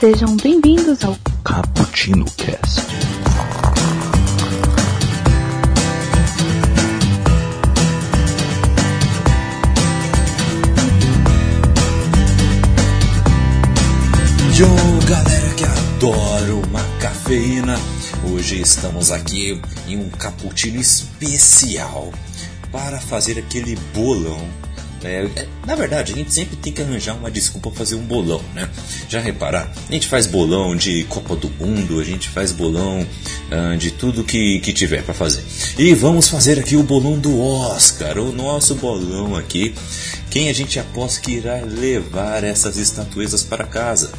Sejam bem-vindos ao Cappuccino Cast. Yo, galera que adora uma cafeína. Hoje estamos aqui em um cappuccino especial para fazer aquele bolão. É, é, na verdade, a gente sempre tem que arranjar uma desculpa para fazer um bolão, né? Já reparar? A gente faz bolão de Copa do Mundo, a gente faz bolão ah, de tudo que, que tiver para fazer. E vamos fazer aqui o bolão do Oscar, o nosso bolão aqui. Quem a gente aposta que irá levar essas estatuetas para casa?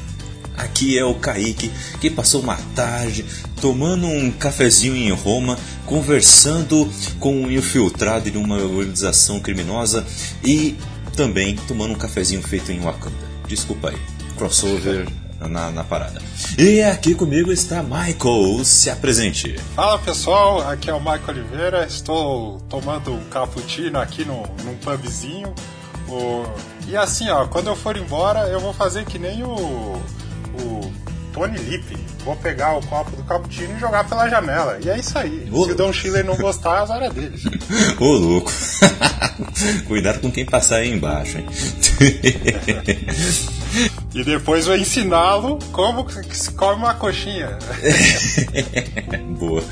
Aqui é o Kaique, que passou uma tarde tomando um cafezinho em Roma, conversando com um infiltrado em uma organização criminosa e também tomando um cafezinho feito em Wakanda. Desculpa aí, crossover na, na parada. E aqui comigo está Michael, se apresente. Fala pessoal, aqui é o Michael Oliveira, estou tomando um cappuccino aqui no, num pubzinho. O... E assim, ó, quando eu for embora, eu vou fazer que nem o Tony Lip. Vou pegar o copo do cappuccino e jogar pela janela. E é isso aí. Ô. Se o Don Schiller não gostar, azar é dele. Ô louco, cuidado com quem passar aí embaixo, hein? E depois vou ensiná-lo como que se come uma coxinha. Boa.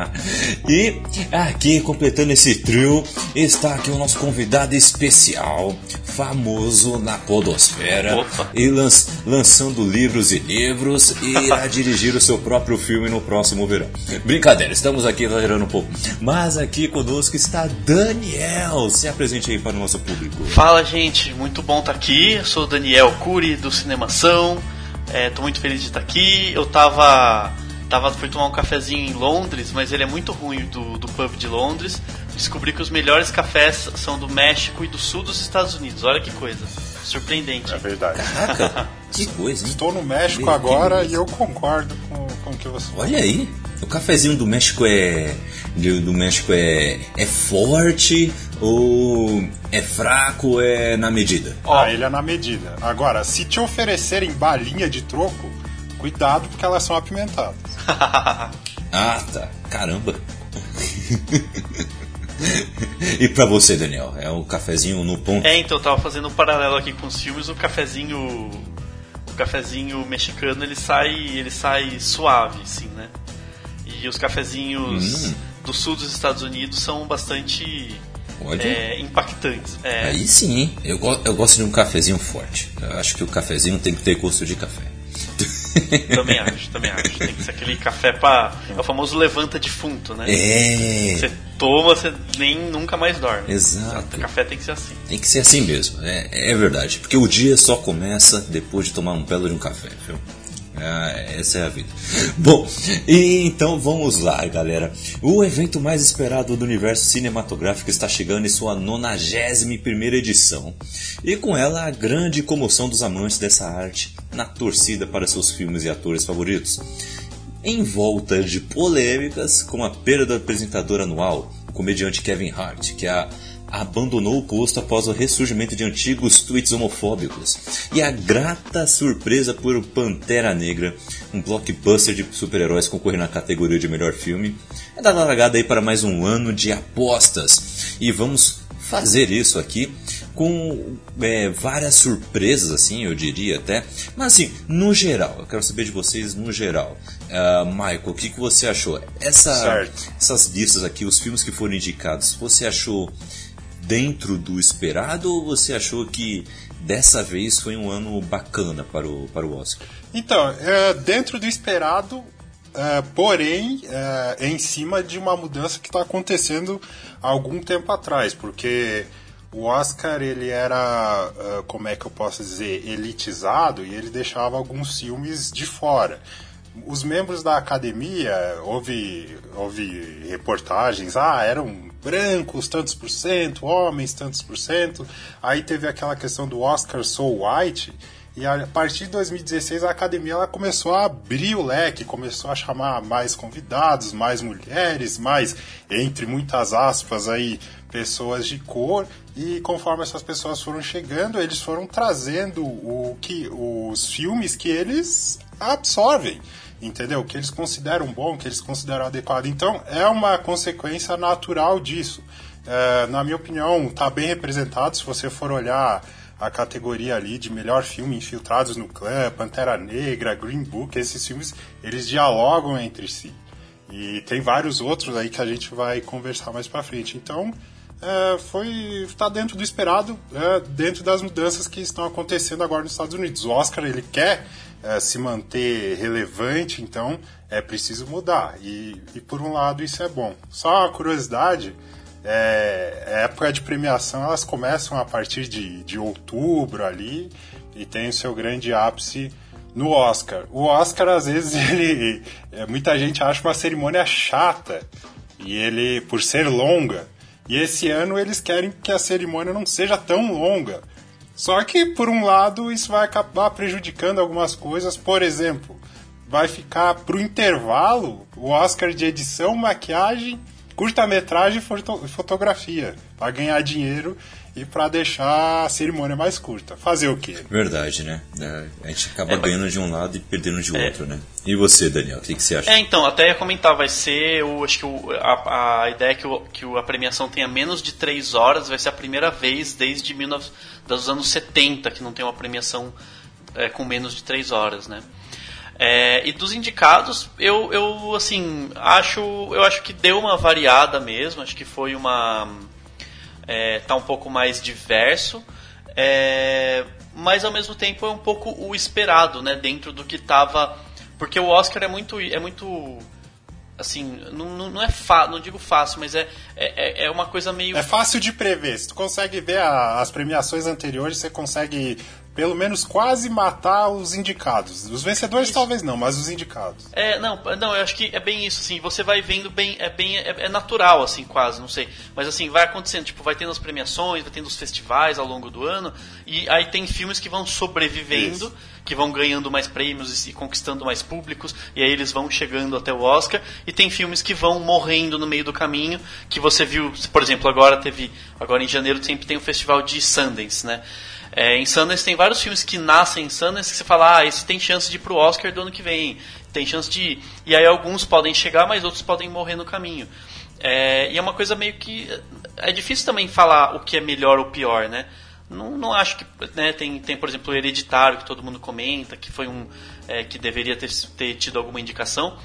e aqui, completando esse trio, está aqui o nosso convidado especial, famoso na podosfera, Opa. e lan- lançando livros e livros, e irá dirigir o seu próprio filme no próximo verão. Brincadeira, estamos aqui exagerando um pouco. Mas aqui conosco está Daniel. Se apresente aí para o nosso público. Fala gente, muito bom estar aqui. Eu sou o Daniel Cury do Cinemação. É, tô muito feliz de estar aqui. Eu tava. Tava, fui tomar um cafezinho em Londres, mas ele é muito ruim do, do pub de Londres. Descobri que os melhores cafés são do México e do sul dos Estados Unidos. Olha que coisa. Surpreendente. É verdade. Caraca, que coisa, hein? Estou no México Que agora e eu concordo com, com o que você falou. Olha aí, o cafezinho do México é do, do México é é forte ou é fraco ou é na medida? Ah, ele é na medida. Agora, se te oferecerem balinha de troco, cuidado porque elas são apimentadas. Ah, tá. Caramba. e pra você, Daniel, é o cafezinho no ponto? É, então eu tava fazendo um paralelo aqui com os filmes, o cafezinho. O cafezinho mexicano ele sai. ele sai suave, assim, né? E os cafezinhos Hum. do sul dos Estados Unidos são bastante Olha. é, impactantes. É, Aí sim, hein? eu, go- eu gosto de um cafezinho forte. Eu acho que o cafezinho tem que ter gosto de café. também acho, também acho. Tem que ser aquele café pra. É o famoso levanta defunto, né? É, Você toma, você nem nunca mais dorme. exato. O café tem que ser assim. Tem que ser assim mesmo, é, é verdade. Porque o dia só começa depois de tomar um belo de um café, viu? Ah, essa é a vida. Bom, então vamos lá, galera. O evento mais esperado do universo cinematográfico está chegando em sua 91 edição. E com ela a grande comoção dos amantes dessa arte na torcida para seus filmes e atores favoritos em volta de polêmicas com a perda do apresentador anual, o comediante Kevin Hart, que a abandonou o posto após o ressurgimento de antigos tweets homofóbicos, e a grata surpresa por Pantera Negra, um blockbuster de super-heróis concorrer na categoria de melhor filme, é dada largada aí para mais um ano de apostas. E vamos fazer isso aqui com é, várias surpresas, assim, eu diria até. Mas assim, no geral, eu quero saber de vocês no geral. Ah, Michael, o que, que você achou? Essa, Certo. essas listas aqui, os filmes que foram indicados, você achou dentro do esperado ou você achou que dessa vez foi um ano bacana para o, para o Oscar? Então, é, dentro do esperado, é, porém, é, em cima de uma mudança que está acontecendo há algum tempo atrás, porque o Oscar ele era, é, como é que eu posso dizer, elitizado e ele deixava alguns filmes de fora. Os membros da academia, houve, houve reportagens, ah, eram brancos tantos por cento, homens tantos por cento. Aí teve aquela questão do Oscar So White, E a partir de 2016 a academia ela começou a abrir o leque, começou a chamar mais convidados, mais mulheres, mais, entre muitas aspas aí, pessoas de cor. E conforme essas pessoas foram chegando, eles foram trazendo o que os filmes que eles absorvem entendeu? Que eles consideram bom, que eles consideram adequado. Então, é uma consequência natural disso. É, na minha opinião, está bem representado. Se você for olhar a categoria ali de melhor filme Infiltrados no Clã, Pantera Negra, Green Book, esses filmes, eles dialogam entre si. E tem vários outros aí que a gente vai conversar mais para frente. Então, é, foi está dentro do esperado, é, dentro das mudanças que estão acontecendo agora nos Estados Unidos. O Oscar ele quer é, se manter relevante, então é preciso mudar. E, e por um lado isso é bom. Só uma curiosidade, é, a época de premiação elas começam a partir de, de outubro ali e tem o seu grande ápice no Oscar. O Oscar às vezes ele é, muita gente acha uma cerimônia chata e ele por ser longa. E esse ano eles querem que a cerimônia não seja tão longa. Só que por um lado isso vai acabar prejudicando algumas coisas, por exemplo, vai ficar pro intervalo o Oscar de edição, maquiagem curta-metragem e fotografia, para ganhar dinheiro e para deixar a cerimônia mais curta. Fazer o quê? Verdade, né? É, a gente acaba é, ganhando de um lado e perdendo de é. outro, né? E você, Daniel, o que, que, você acha? É, então, até ia comentar, vai ser, o, acho que o, a, a ideia é que, o, que a premiação tenha menos de 3 horas, vai ser a primeira vez desde 19, dos anos 70 que não tem uma premiação é, com menos de 3 horas, né? É, e dos indicados, eu, eu assim acho eu acho que deu uma variada mesmo. Acho que foi uma é, tá um pouco mais diverso, é, mas ao mesmo tempo é um pouco o esperado, né? Dentro do que estava, porque o Oscar é muito é muito assim, não, não é fa não digo fácil, mas é, é, é uma coisa meio. É fácil de prever. Se tu consegue ver a, as premiações anteriores, você consegue pelo menos quase matar os indicados. Os vencedores isso. talvez não, mas os indicados. É, não, não, eu acho que é bem isso, assim, você vai vendo bem, é bem, é, é, natural, assim, quase, não sei. Mas assim, vai acontecendo, tipo, vai tendo as premiações, vai tendo os festivais ao longo do ano, e aí tem filmes que vão sobrevivendo, isso. que vão ganhando mais prêmios e conquistando mais públicos, e aí eles vão chegando até o Oscar, e tem filmes que vão morrendo no meio do caminho, que você viu, por exemplo, agora teve, agora em janeiro sempre tem o festival de Sundance, né? É, em Sundance tem vários filmes que nascem em Sundance que você fala, ah, esse tem chance de ir pro Oscar do ano que vem, tem chance de ir. E aí alguns podem chegar, mas outros podem morrer no caminho. É, e é uma coisa meio que. É difícil também falar o que é melhor ou pior, né? Não, não acho que. Né, tem, tem, por exemplo, o Hereditário, que todo mundo comenta, que foi um. É, que deveria ter, ter tido alguma indicação.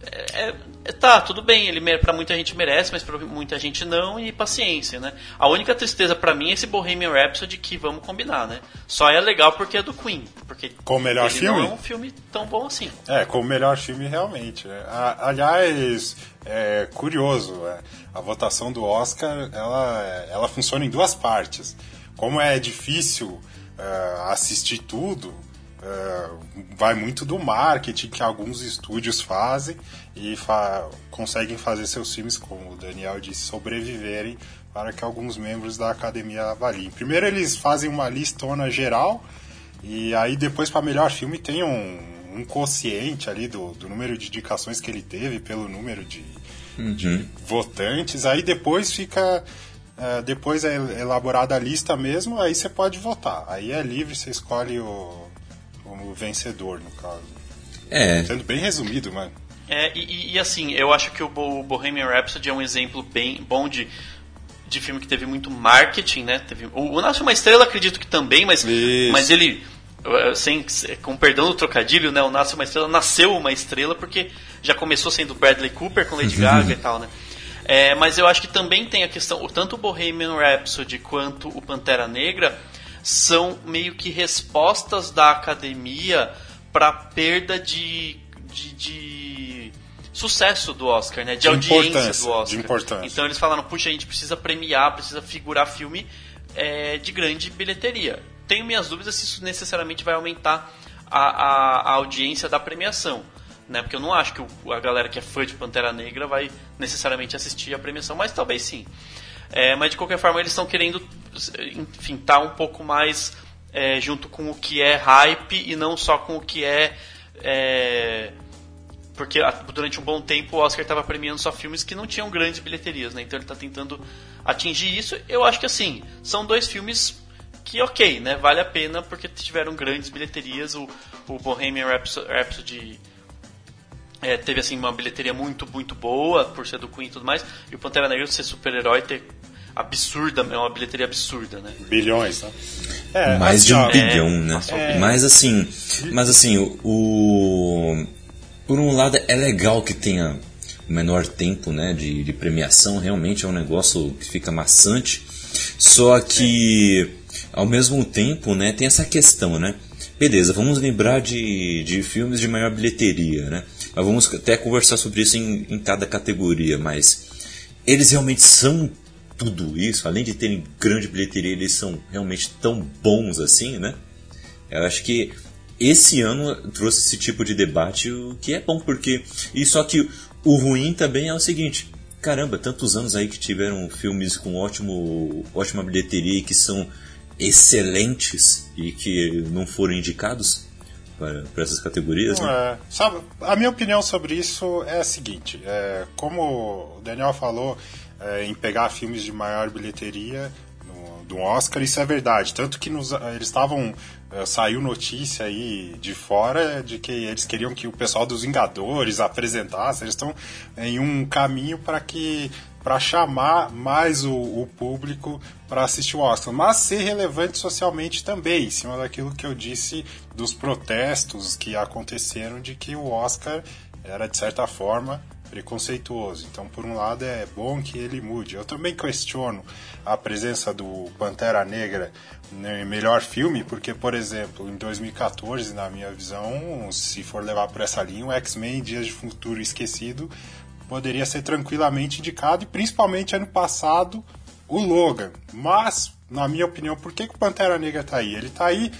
É, é, tá, tudo bem, ele para muita gente merece, mas para muita gente não, e paciência, né? A única tristeza para mim é esse Bohemian Rhapsody que vamos combinar, né? Só é legal porque é do Queen, porque com o melhor filme? não é um filme tão bom assim. É, com o melhor filme realmente. É. aliás, é curioso, é, a votação do Oscar, ela, ela funciona em duas partes. Como é difícil é, assistir tudo, vai muito do marketing que alguns estúdios fazem e fa conseguem fazer seus filmes, como o Daniel disse, sobreviverem para que alguns membros da academia avaliem. Primeiro eles fazem uma listona geral e aí depois para melhor filme tem um, um quociente ali do, do, número de indicações que ele teve pelo número de, uhum. de votantes. Aí depois fica Uh, depois é elaborada a lista mesmo, aí você pode votar. Aí é livre, você escolhe o, como vencedor, no caso. É. Sendo bem resumido, mano. É, e, e, assim, eu acho que o Bohemian Rhapsody é um exemplo bem bom de, de filme que teve muito marketing, né? Teve, o, o Nasce uma Estrela, acredito que também, mas, mas ele, sem, com perdão do trocadilho, né? O Nasce uma Estrela nasceu uma estrela porque já começou sendo Bradley Cooper com Lady Gaga e tal, né? É, mas eu acho que também tem a questão, tanto o Bohemian Rhapsody quanto o Pantera Negra são meio que respostas da academia para perda de, de, de, sucesso do Oscar, né? De, de audiência do Oscar. De importância. Então eles falaram, puxa, a gente precisa premiar, precisa figurar filme é, de grande bilheteria. Tenho minhas dúvidas se isso necessariamente vai aumentar a, a, a audiência da premiação. Né? Porque eu não acho que a galera que é fã de Pantera Negra vai necessariamente assistir a premiação, mas talvez sim. É, mas de qualquer forma eles estão querendo, enfim, tá um pouco mais é, junto com o que é hype e não só com o que é, é porque durante um bom tempo o Oscar estava premiando só filmes que não tinham grandes bilheterias, né? Então ele está tentando atingir isso. Eu acho que assim, são dois filmes que ok, né? Vale a pena porque tiveram grandes bilheterias. O, o Bohemian Rhapsody é, teve assim uma bilheteria muito, muito boa por ser do Queen e tudo mais. E o Pantera Negra ser super-herói ter absurda, é uma bilheteria absurda, né? Bilhões, né? É, Mais de um é, bilhão, né? É, mas assim, mas assim, o por um lado é legal que tenha o menor tempo né, de, de premiação, realmente é um negócio que fica maçante. Só que ao mesmo tempo né, tem essa questão, né? Beleza, vamos lembrar de, de filmes de maior bilheteria, né? Mas vamos até conversar sobre isso em, em cada categoria, mas eles realmente são tudo isso, além de terem grande bilheteria, eles são realmente tão bons assim, né? Eu acho que esse ano trouxe esse tipo de debate, o que é bom, porque. E só que o ruim também é o seguinte: caramba, tantos anos aí que tiveram filmes com ótimo, ótima bilheteria e que são excelentes e que não foram indicados para, para essas categorias. Né? É, sabe, a minha opinião sobre isso é a seguinte: é, como o Daniel falou, é, em pegar filmes de maior bilheteria do Oscar, isso é verdade. Tanto que nos, eles estavam eh, saiu notícia aí de fora de que eles queriam que o pessoal dos Vingadores apresentasse. Eles estão em um caminho para que para chamar mais o, o público para assistir o Oscar, mas ser relevante socialmente também, em cima daquilo que eu disse dos protestos que aconteceram de que o Oscar era de certa forma preconceituoso. Então, por um lado, é bom que ele mude. Eu também questiono a presença do Pantera Negra no melhor filme, porque, por exemplo, em 2014, na minha visão, se for levar por essa linha, o X-Men Dias de Futuro Esquecido poderia ser tranquilamente indicado, e principalmente ano passado, o Logan. Mas, na minha opinião, por que, que o Pantera Negra está aí? Ele está aí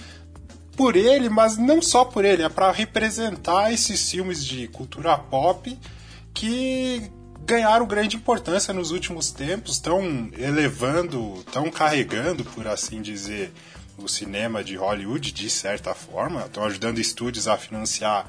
por ele, mas não só por ele, é para representar esses filmes de cultura pop que ganharam grande importância nos últimos tempos, estão elevando, estão carregando, por assim dizer, o cinema de Hollywood de certa forma, estão ajudando estúdios a financiar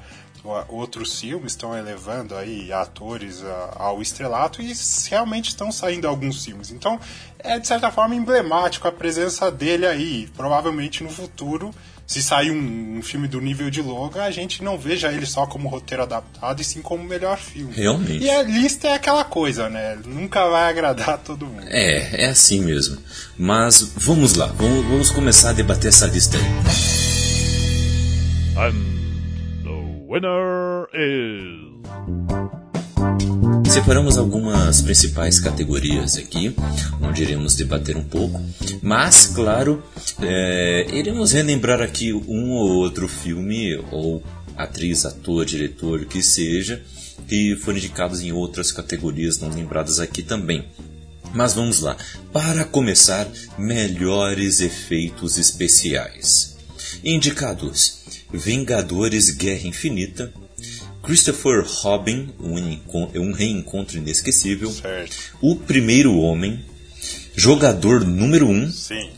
outros filmes, estão elevando aí atores ao estrelato e realmente estão saindo alguns filmes. Então é de certa forma emblemático a presença dele aí. Provavelmente no futuro se sair um, um, filme do nível de Logan, a gente não veja ele só como roteiro adaptado, e sim como melhor filme. Realmente. E a lista é aquela coisa, né? Nunca vai agradar todo mundo. É, é assim mesmo. Mas vamos lá, vamos, vamos começar a debater essa lista aí. The winner is... Separamos algumas principais categorias aqui, onde iremos debater um pouco, mas, claro, é, iremos relembrar aqui um ou outro filme, ou atriz, ator, diretor, que seja, que foram indicados em outras categorias não lembradas aqui também. Mas vamos lá. Para começar, melhores efeitos especiais. Indicados: Vingadores Guerra Infinita, Christopher Robin, um, reencontro inesquecível. Certo. O Primeiro Homem, Jogador número 1 um,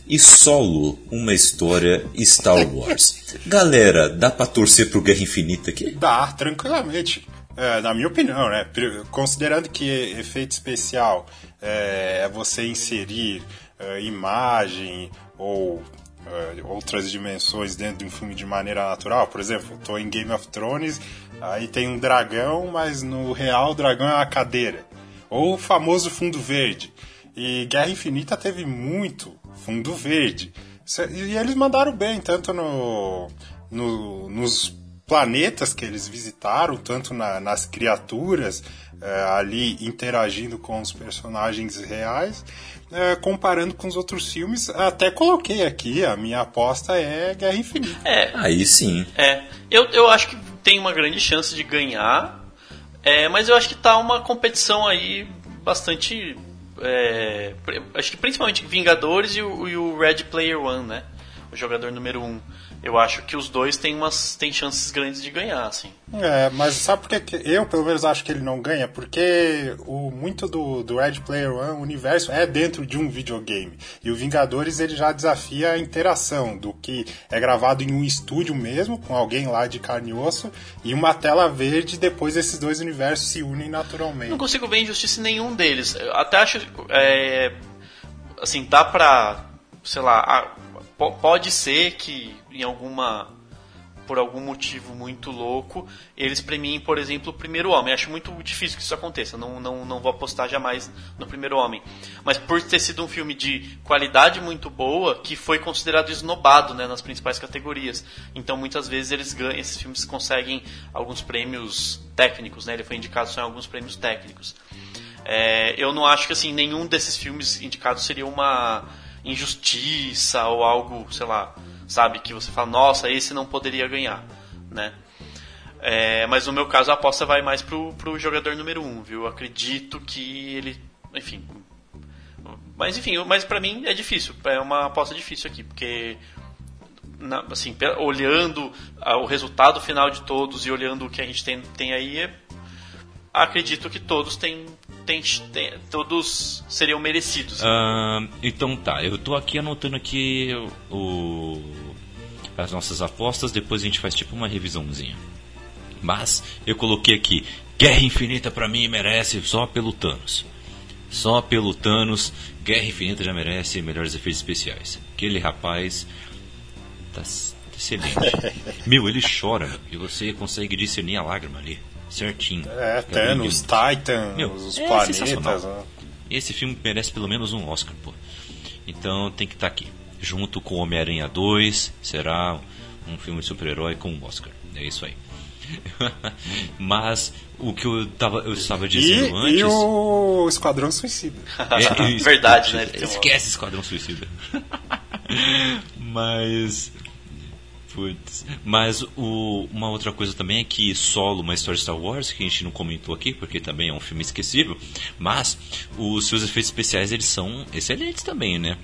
e Solo, uma história Star Wars. Galera, dá pra torcer pro Guerra Infinita aqui? Dá, tranquilamente. É, na minha opinião, né? Considerando que efeito especial é, é você inserir é, imagem ou uh, outras dimensões dentro de um filme de maneira natural. Por exemplo, estou em Game of Thrones, aí tem um dragão, mas no real o dragão é uma cadeira. Ou o famoso fundo verde. E Guerra Infinita teve muito fundo verde. E eles mandaram bem, tanto no, no nos planetas que eles visitaram, tanto na, nas criaturas é, ali interagindo com os personagens reais, é, comparando com os outros filmes. Até coloquei aqui, a minha aposta é Guerra Infinita. É, aí sim. É, eu, eu acho que tem uma grande chance de ganhar, é, mas eu acho que tá uma competição aí bastante. É, acho que principalmente Vingadores e o, e o Red Player One, né? O jogador número 1. Um eu acho que os dois têm, umas, têm chances grandes de ganhar, assim. É, mas sabe por que eu, pelo menos, acho que ele não ganha? Porque o, muito do, do Red Player One, o universo, é dentro de um videogame. E o Vingadores, ele já desafia a interação do que é gravado em um estúdio mesmo, com alguém lá de carne e osso, e uma tela verde, depois esses dois universos se unem naturalmente. Não consigo ver injustiça em nenhum deles. Eu até acho, é, assim, dá pra, sei lá, a- pode ser que em alguma por algum motivo muito louco, eles premiem, por exemplo, o primeiro homem. Acho muito difícil que isso aconteça. Não, não, não vou apostar jamais no primeiro homem. Mas por ter sido um filme de qualidade muito boa, que foi considerado esnobado né, nas principais categorias. Então muitas vezes eles ganham, esses filmes conseguem alguns prêmios técnicos. Né? Ele foi indicado só em alguns prêmios técnicos. É, eu não acho que assim nenhum desses filmes indicados seria uma injustiça ou algo, sei lá, sabe, que você fala, nossa, esse não poderia ganhar, né? É, mas no meu caso a aposta vai mais pro, pro jogador número um, viu? Eu acredito que ele, enfim, mas enfim, mas pra mim é difícil, é uma aposta difícil aqui, porque na- assim, olhando o resultado final de todos e olhando o que a gente tem, tem aí, é- acredito que todos têm, têm, têm- todos seriam merecidos. Ah, então tá, eu tô aqui anotando aqui o, as nossas apostas, depois a gente faz tipo uma revisãozinha. Mas eu coloquei aqui, Guerra Infinita pra mim merece só pelo Thanos. Só pelo Thanos, Guerra Infinita já merece melhores efeitos especiais. Aquele rapaz tá excelente. Meu, ele chora e você consegue discernir a lágrima ali, certinho. É, Thanos. Titans, Meu, os é planetas. sensacional. né? Esse filme merece pelo menos um Oscar, pô. Então tem que estar aqui. Junto com Homem-Aranha 2, será um filme de super-herói com um Oscar. É isso aí. Mas o que eu, tava, eu estava E, dizendo antes. e o Esquadrão Suicida. É, isso, Verdade, né? Um Esquece Esquadrão Suicida. Mas. Putz. Mas o, uma outra coisa também é que Solo, uma história de Star Wars, que a gente não comentou aqui, porque também é um filme esquecível, mas os seus efeitos especiais eles são excelentes também, né?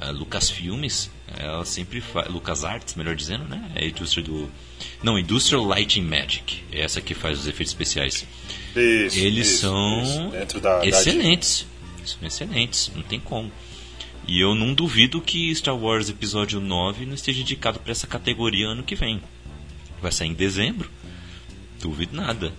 A Lucas Filmes, ela sempre faz. Lucas Arts, melhor dizendo, né? É a indústria do. Não, Industrial Lighting Magic. É essa que faz os efeitos especiais. Isso, Eles isso, são isso. Da, da excelentes. São excelentes, não tem como. E eu não duvido que Star Wars Episódio 9 não esteja indicado para essa categoria ano que vem. Vai sair em dezembro. Duvido nada.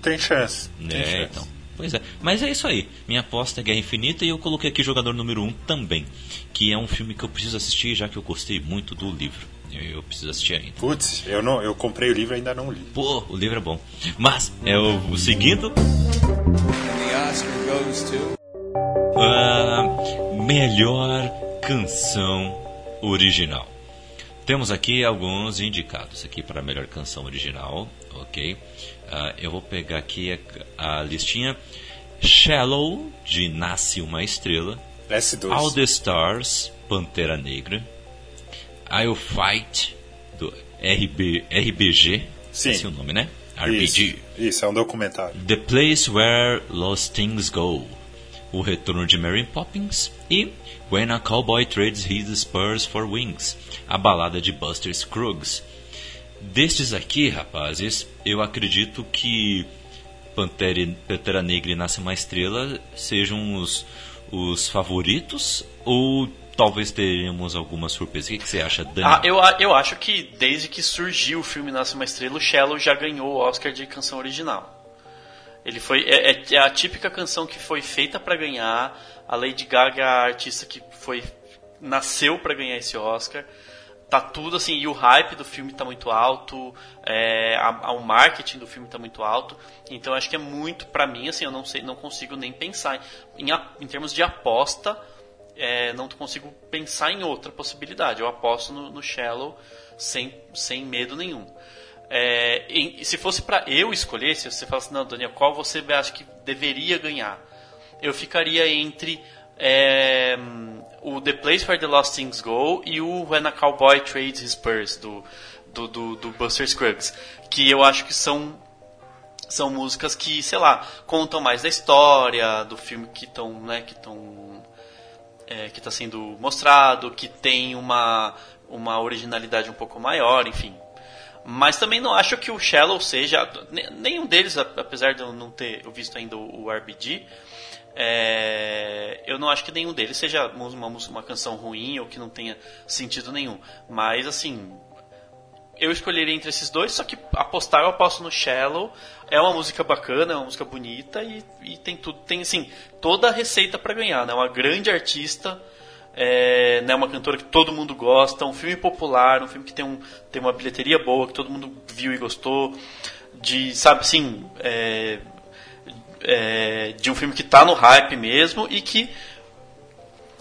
Tem chance. Tem É, chance. então. Pois é. Mas é isso aí. Minha aposta é Guerra Infinita e eu coloquei aqui jogador número 1 um também. Que é um filme que eu preciso assistir, já que eu gostei muito do livro. Eu, eu preciso assistir ainda. Putz, eu, não, eu comprei o livro e ainda não li. Pô, o livro é bom. Mas, é o, o seguindo. The Oscar goes to. Ah, melhor canção original. Temos aqui alguns indicados aqui para a melhor canção original, ok? Ah, eu vou pegar aqui a, a listinha. Shallow, de Nasce Uma Estrela. S2. All the Stars, Pantera Negra. I'll Fight, do RB, RBG. Sim. Esse é o nome, né? Isso, RPG. isso, é um documentário. The Place Where Lost Things Go, O Retorno de Mary Poppins e When a Cowboy Trades His Spurs for Wings, a balada de Buster Scruggs. Destes aqui, rapazes, eu acredito que Pantera, Pantera Negra e Nasce uma Estrela sejam os, os favoritos ou talvez teremos alguma surpresa. O que, você acha, Dani? Ah, eu, eu acho que desde que surgiu o filme Nasce uma Estrela, o Shallow já ganhou o Oscar de canção original. Ele foi é, é- é a típica canção que foi feita pra ganhar. A Lady Gaga é a artista que foi nasceu pra ganhar esse Oscar. Tá tudo assim, e o hype do filme tá muito alto, é, a- a- o marketing do filme tá muito alto. Então acho que é muito pra mim assim, eu não sei, não consigo nem pensar em, em termos de aposta é, não consigo pensar em outra possibilidade. Eu aposto no, no Shallow sem, sem medo nenhum. É, em- se fosse para eu escolher, se você falasse, não, Daniel, qual você acha que deveria ganhar? Eu ficaria entre é, o The Place Where the Lost Things Go e o When a Cowboy Trades His Purse, do, do, do, do Buster Scruggs. Que eu acho que são são músicas que, sei lá, contam mais da história do filme que estão, né, que estão é, que está sendo mostrado, que tem uma uma originalidade um pouco maior, enfim. Mas também não acho que o Shallow seja. Nenhum deles, apesar de eu não ter visto ainda o RBG, é, eu não acho que nenhum deles seja uma, uma canção ruim ou que não tenha sentido nenhum. Mas, assim, eu escolheria entre esses dois, só que apostar eu aposto no Shallow. É uma música bacana, é uma música bonita e, e tem tudo, tem assim, toda a receita para ganhar, né? Uma grande artista, é, né, uma cantora que todo mundo gosta, um filme popular, um filme que tem, um, tem uma bilheteria boa, que todo mundo viu e gostou, de, sabe assim, é, é, de um filme que está no hype mesmo e que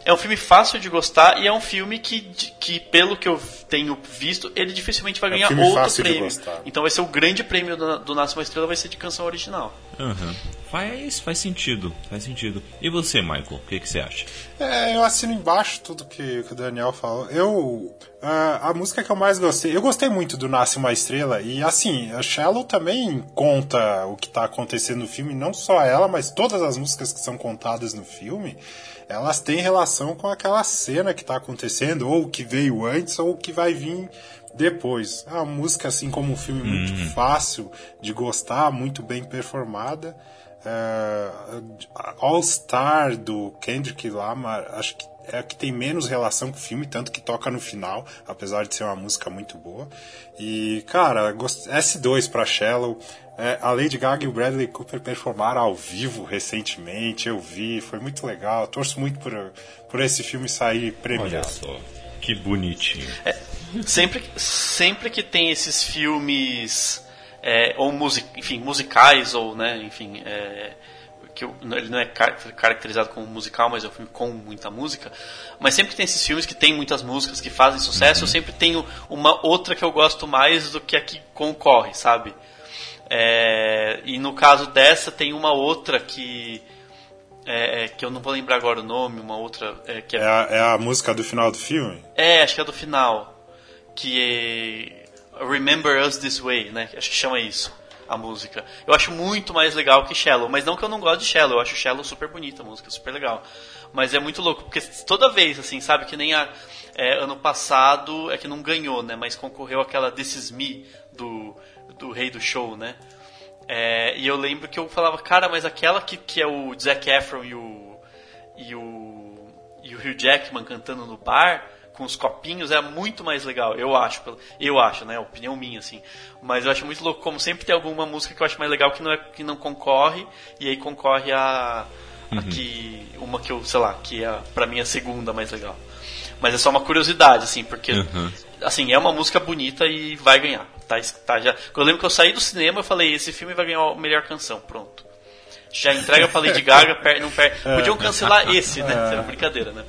é um filme fácil de gostar e é um filme que, que pelo que eu tenho visto, ele dificilmente vai ganhar é um outro prêmio. Então vai ser o grande prêmio do, do Nasce uma Estrela, vai ser de canção original. Uhum. Faz, faz sentido, faz sentido. E você, Michael, o que, que você acha? É, eu assino embaixo tudo que, que o Daniel falou. Eu. A, a música que eu mais gostei. Eu gostei muito do Nasce uma Estrela. E assim, a Shallow também conta o que está acontecendo no filme. Não só ela, mas todas as músicas que são contadas no filme elas têm relação com aquela cena que está acontecendo, ou que veio antes, ou que vai vir depois. É uma música, assim como um filme muito uhum. fácil de gostar, muito bem performada. Uh, All Star do Kendrick Lamar, acho que é a que tem menos relação com o filme, tanto que toca no final, apesar de ser uma música muito boa. E, cara, S2 para Shallow. É, a Lady Gaga e o Bradley Cooper performaram ao vivo recentemente, eu vi, foi muito legal. Torço muito por, por esse filme sair premiado. Olha só, que bonitinho. É, sempre, sempre que tem esses filmes, é, ou music, enfim, musicais, ou, né, enfim, é, que eu, ele não é caracterizado como musical, mas é um filme com muita música. Mas sempre que tem esses filmes que tem muitas músicas que fazem sucesso, uhum. eu sempre tenho uma outra que eu gosto mais do que a que concorre, sabe? É, e no caso dessa tem uma outra que é, é, que eu não vou lembrar agora o nome, uma outra é, que é, é a, é, a, música do final do filme. É, acho que é do final, que é Remember Us This Way, né? Acho que chama isso a música. Eu acho muito mais legal que Shallow, mas não que eu não gosto de Shallow, eu acho Shallow super bonita a música, super legal. Mas é muito louco, porque toda vez, assim, sabe, que nem a, é, ano passado é que não ganhou, né, mas concorreu aquela This Is Me do, do Rei do Show, né. É, e eu lembro que eu falava, cara, mas aquela que, que é o Zac Efron e o, e o, e o Hugh Jackman cantando no bar, com os copinhos é muito mais legal, eu acho. Eu acho, né? Opinião minha, assim. Mas eu acho muito louco, como sempre tem alguma música que eu acho mais legal que não, é, que não concorre, e aí concorre a, uhum. a que. Uma que eu, sei lá, que é pra mim a segunda mais legal. Mas é só uma curiosidade, assim, porque. Uhum. Assim, é uma música bonita e vai ganhar. Tá, tá, já... Eu lembro que eu saí do cinema e falei, esse filme vai ganhar a melhor canção, pronto já entrega pra Lady Gaga, per, não per, podiam cancelar esse, né? É. brincadeira, né?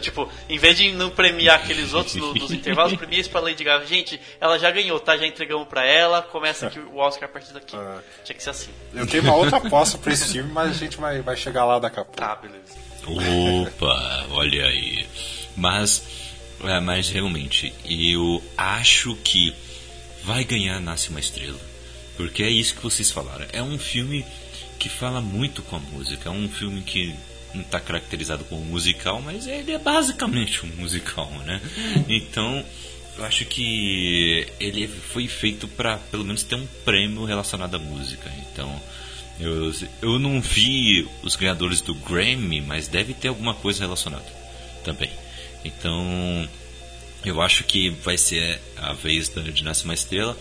Tipo, em vez de não premiar aqueles outros no, nos intervalos, premia isso pra Lady Gaga. Gente, ela já ganhou, tá? Já entregamos pra ela, começa aqui o Oscar a partir daqui. É. Tinha que ser assim. Eu tenho uma outra aposta pra esse filme, mas a gente vai, vai chegar lá daqui a pouco. Tá, beleza. Opa, olha aí. Mas, é, mas realmente, eu acho que vai ganhar Nasce uma Estrela. Porque é isso que vocês falaram. É um filme que fala muito com a música. É um filme que não está caracterizado como musical, mas ele é basicamente um musical, né? Então, eu acho que ele foi feito para pelo menos ter um prêmio relacionado à música. Então, eu, eu não vi os ganhadores do Grammy, mas deve ter alguma coisa relacionada também. Então, eu acho que vai ser a vez de Nasce Uma Estrela.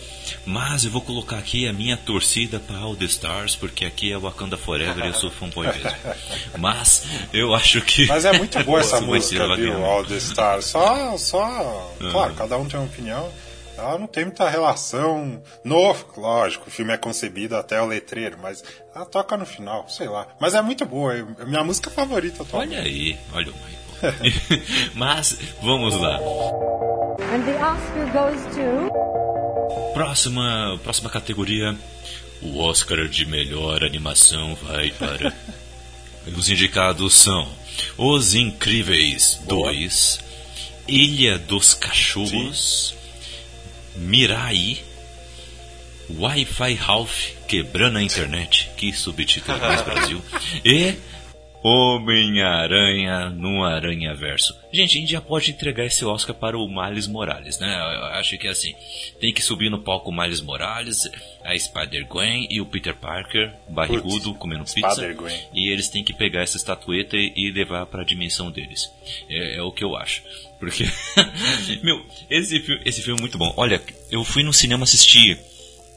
Mas eu vou colocar aqui a minha torcida para All the Stars, porque aqui é Wakanda Forever e eu sou fanboy mesmo. Mas eu acho que. Mas é muito boa essa música, viu? All the Stars. Só. só uhum. Claro, cada um tem uma opinião. Ela não tem muita relação. No, lógico, o filme é concebido até o letreiro, mas ela toca no final, sei lá. Mas é muito boa, é minha música favorita atualmente. Olha aí, olha o Michael. Mas vamos lá. To... Próxima, próxima categoria. O Oscar de melhor animação vai para. Os indicados são Os Incríveis 2, Ilha dos Cachorros, Sim. Mirai, Wi-Fi Ralph quebrando a internet, que subtítulo mais Brasil, e Homem-Aranha no Aranha Verso. Gente, a gente já pode entregar esse Oscar para o Miles Morales, né? Eu acho que assim, tem que subir no palco o Miles Morales, a Spider-Gwen e o Peter Parker, barrigudo, Putz, comendo pizza. E eles têm que pegar essa estatueta e levar para a dimensão deles. É, é, o que eu acho. Porque, meu, esse, esse filme é muito bom. Olha, eu fui no cinema assistir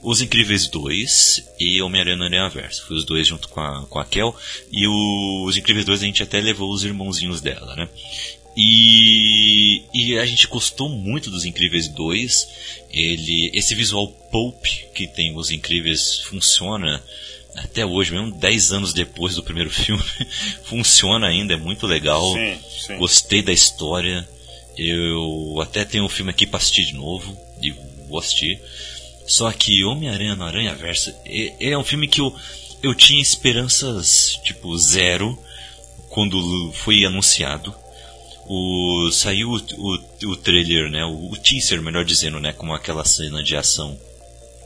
os Incríveis 2 e Homem-Aranha no Aranha Verso. Foi os dois junto com a, com a Kel. E o, os Incríveis 2 a gente até levou os irmãozinhos dela, né? E, e a gente gostou muito dos Incríveis 2. Ele, esse visual pulp que tem os Incríveis funciona até hoje, mesmo 10 anos depois do primeiro filme. funciona ainda, é muito legal. Sim, sim. Gostei da história. Eu até tenho um filme aqui para assistir de novo. E vou assistir. Só que Homem-Aranha no Aranha Verso é, é, um filme que eu, eu tinha esperanças, tipo, zero quando foi anunciado. O, saiu o, o, o trailer, né? O, o, teaser, melhor dizendo, né? Como aquela cena de ação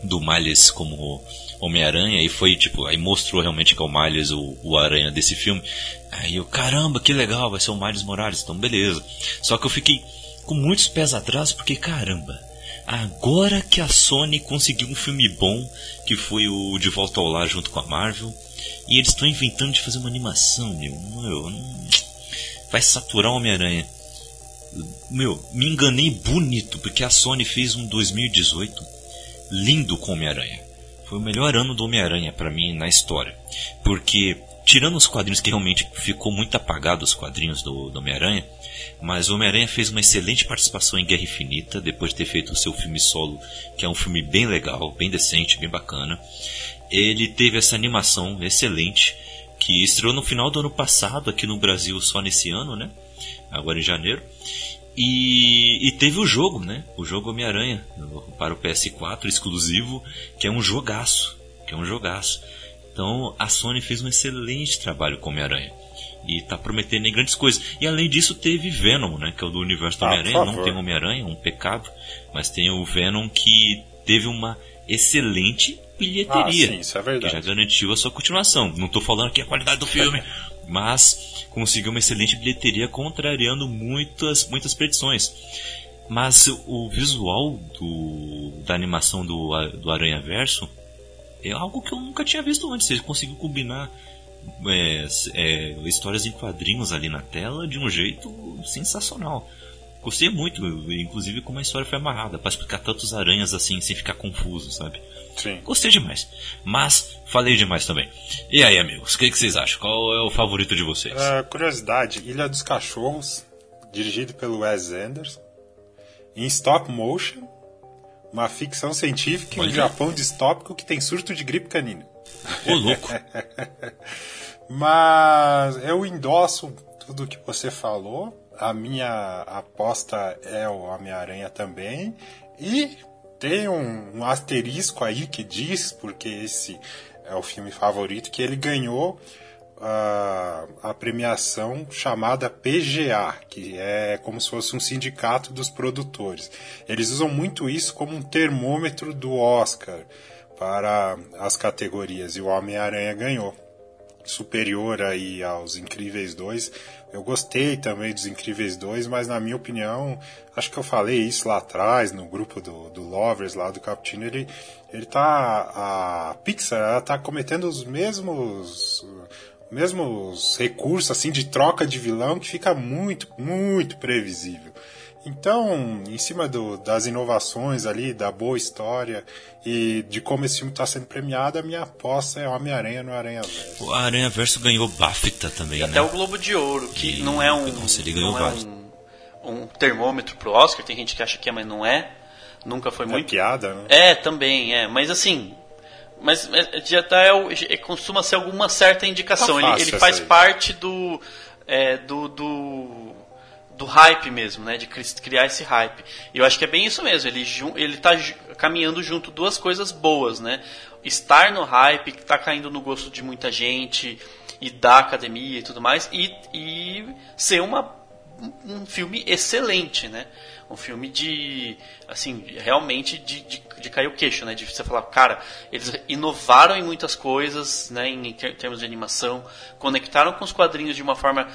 do Miles como Homem-Aranha e foi tipo, aí mostrou realmente que é o Miles o, o aranha desse filme. Aí eu, caramba, que legal, vai ser o Miles Morales, então beleza. Só que eu fiquei com muitos pés atrás porque caramba, Agora que a Sony conseguiu um filme bom, que foi o De Volta ao Lar junto com a Marvel, e eles estão inventando de fazer uma animação, meu, meu vai saturar o Homem-Aranha. Meu, me enganei bonito, porque a Sony fez um 2018 lindo com Homem-Aranha. Foi o melhor ano do Homem-Aranha para mim na história. Porque, tirando os quadrinhos que realmente ficou muito apagado os quadrinhos do, do Homem-Aranha, mas Homem-Aranha fez uma excelente participação em Guerra Infinita, depois de ter feito o seu filme solo, que é um filme bem legal, bem decente, bem bacana. Ele teve essa animação excelente, que estreou no final do ano passado aqui no Brasil, só nesse ano, né? Agora em janeiro. E, e teve o jogo, né? O jogo Homem-Aranha para o PS4 exclusivo, que é um jogaço, que é um jogaço. Então a Sony fez um excelente trabalho com Homem-Aranha e tá prometendo grandes coisas. E além disso, teve Venom, né? Que é o do universo do ah, Homem-Aranha. Não tem Homem-Aranha, um pecado. Mas tem o Venom que teve uma excelente bilheteria. Ah, sim, isso é verdade. Que já garantiu a sua continuação. Não tô falando aqui a qualidade do filme. mas conseguiu uma excelente bilheteria, contrariando muitas, muitas predições. Mas o visual do, da animação do, do Aranha Verso é algo que eu nunca tinha visto antes. Ele conseguiu combinar é, é, histórias em quadrinhos ali na tela de um jeito sensacional. Gostei muito, inclusive como a história foi amarrada, para explicar tantos aranhas assim, sem ficar confuso, sabe? Sim. Gostei demais. Mas falei demais também. E aí, amigos, o que, que, vocês acham? Qual é o favorito de vocês? Uh, curiosidade: Ilha dos Cachorros, dirigido pelo Wes Anderson, em stop motion, uma ficção científica em um Japão distópico que tem surto de gripe canina. Ô, louco! Mas eu endosso tudo que você falou. A minha aposta é o Homem-Aranha também. E tem um, um, asterisco aí que diz, porque esse é o filme favorito, que ele ganhou uh, a premiação chamada PGA, que é como se fosse um sindicato dos produtores. Eles usam muito isso como um termômetro do Oscar para as categorias e o Homem-Aranha ganhou. Superior aí aos Incríveis 2. Eu gostei também dos Incríveis 2, mas na minha opinião, acho que eu falei isso lá atrás, no grupo do, do Lovers lá do Cappuccino, ele, ele tá. A Pixar ela tá cometendo os mesmos mesmos recursos assim de troca de vilão que fica muito, muito previsível. Então, em cima do, das inovações ali, da boa história e de como esse filme está sendo premiado, a minha aposta é Homem-Aranha no Aranha Verso. O Aranha Verso ganhou BAFTA também, e né? até o Globo de Ouro, que e... não é um, Nossa, ele ganhou não é um, um termômetro pro Oscar, tem gente que acha que é, mas não é. Nunca foi é muito. piada, né? É, também, é. Mas assim, mas já tá, é, costuma ser alguma certa indicação. Tá ele, ele faz parte do, é, do, do, do hype mesmo, né? De criar esse hype. E eu acho que é bem isso mesmo. Ele, ele tá caminhando junto duas coisas boas, né? Estar no hype, que tá caindo no gosto de muita gente, e da academia e tudo mais, e, e ser uma, um filme excelente, né? Um filme de, assim, realmente de, de, de cair o queixo, né? De você falar, cara, eles inovaram em muitas coisas, né? Em, em termos de animação, conectaram com os quadrinhos de uma forma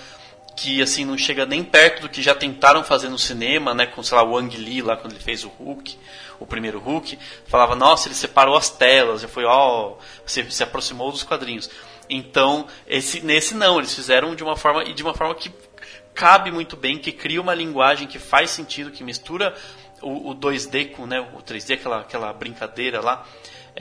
que assim não chega nem perto do que já tentaram fazer no cinema, né, com sei lá o Wang Lee lá quando ele fez o Hulk, o primeiro Hulk, falava, nossa, ele separou as telas, já foi, ó, se, se aproximou dos quadrinhos. Então, esse nesse não, eles fizeram de uma forma e de uma forma que cabe muito bem, que cria uma linguagem que faz sentido, que mistura o, o 2D com, né, o 3D, aquela aquela brincadeira lá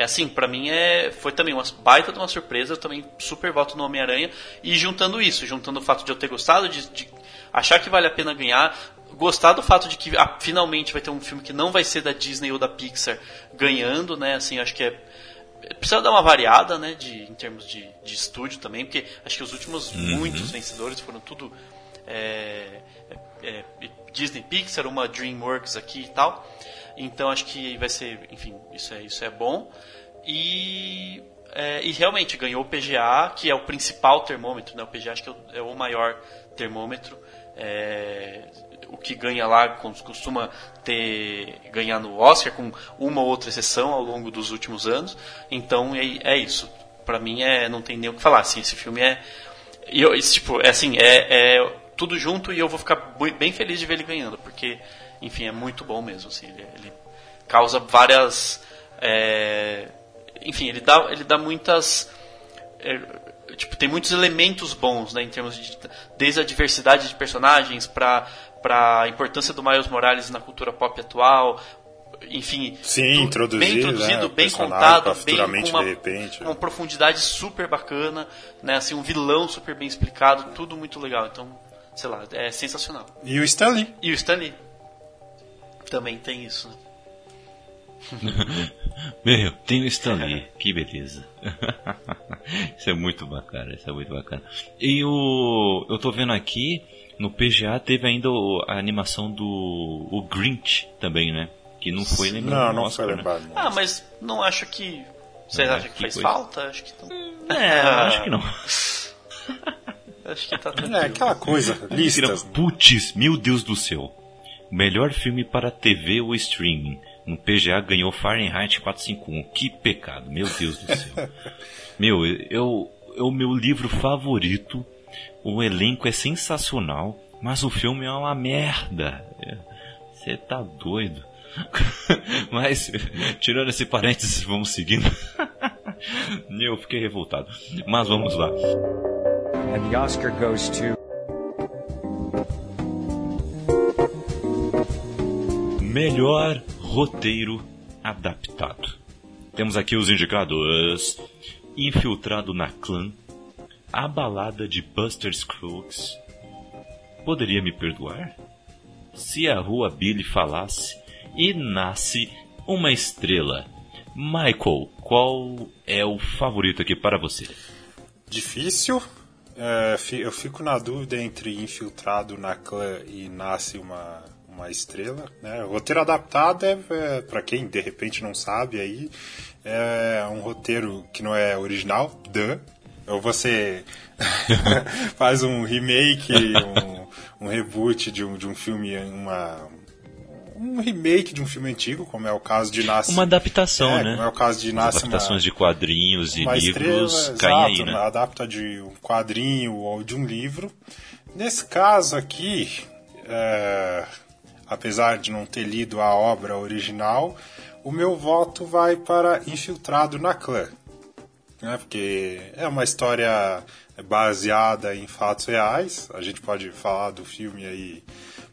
é assim, para mim é foi também uma baita de uma surpresa, eu também super voto no Homem-Aranha e juntando isso, juntando o fato de eu ter gostado de, de achar que vale a pena ganhar, gostar do fato de que ah, finalmente vai ter um filme que não vai ser da Disney ou da Pixar ganhando, né? Assim, acho que é precisa dar uma variada, né, de em termos de, de estúdio também, porque acho que os últimos uhum. muitos vencedores foram tudo é, é, é, Disney Pixar, uma DreamWorks aqui e tal. Então acho que vai ser, enfim, isso é, isso é bom. E, é, e realmente ganhou o PGA, que é o principal termômetro, né? O PGA acho que é o é maior termômetro. É, o que ganha lá costuma ter ganhar no Oscar com uma ou outra exceção ao longo dos últimos anos. Então é, é isso. Para mim é não tem nem o que falar. Assim, esse filme é eu, esse, tipo é assim é, é tudo junto e eu vou ficar bem feliz de ver ele ganhando porque enfim, é muito bom mesmo. Assim, ele, ele causa várias. É, enfim, ele dá, ele dá muitas. É, tipo, tem muitos elementos bons, né, em termos de. Desde a diversidade de personagens para para a importância do Miles Morales na cultura pop atual, enfim, Sim, bem introduzido, né, bem contado, bem com uma, repente, uma profundidade super bacana, né, assim, um vilão super bem explicado, tudo muito legal. Então, sei lá, é sensacional. E o Stanley. E o Stanley também tem isso. Né? Meu, tem o Stanley, que beleza. isso é muito bacana, isso é muito bacana. E o. Eu tô vendo aqui, no PGA teve ainda a animação do. O Grinch também, né? Que não foi lembrado. Não, não Oscar, foi lembrado. Né? Ah, mas não acho que. Vocês é, acham que, que faz coisa. falta? Acho que não. É, acho que não. acho que tá tranquilo. É aquela coisa, listas. Putz, meu Deus do céu. Melhor filme para TV ou streaming. No PGA ganhou Fahrenheit 451. Que pecado, meu Deus do céu. meu, eu, é o meu livro favorito. O elenco é sensacional, mas o filme é uma merda. Você tá doido. mas, tirando esse parênteses, vamos seguindo. eu fiquei revoltado. Mas vamos lá. And the Oscar goes to Melhor roteiro adaptado. Temos aqui os indicados: Infiltrado na Clã, A Balada de Buster Scruggs. Poderia me perdoar? Se a Rua Billy falasse e nasce uma estrela. Michael, qual é o favorito aqui para você? Difícil. É, eu fico na dúvida entre Infiltrado na Clã e Nasce uma uma estrela. Né? O roteiro adaptado é, é para quem de repente não sabe aí, é um roteiro que não é original, duh. Ou você faz um remake, um, um reboot de um, de um filme, uma, um remake de um filme antigo, como é o caso de Nasce. Uma adaptação, é, né? Como é o caso de Nasce. Adaptações uma, de quadrinhos e livros caem aí, né? Adapta de um quadrinho ou de um livro. Nesse caso aqui, é, apesar de não ter lido a obra original, o meu voto vai para Infiltrado na Clã. Né? Porque é uma história baseada em fatos reais, a gente pode falar do filme aí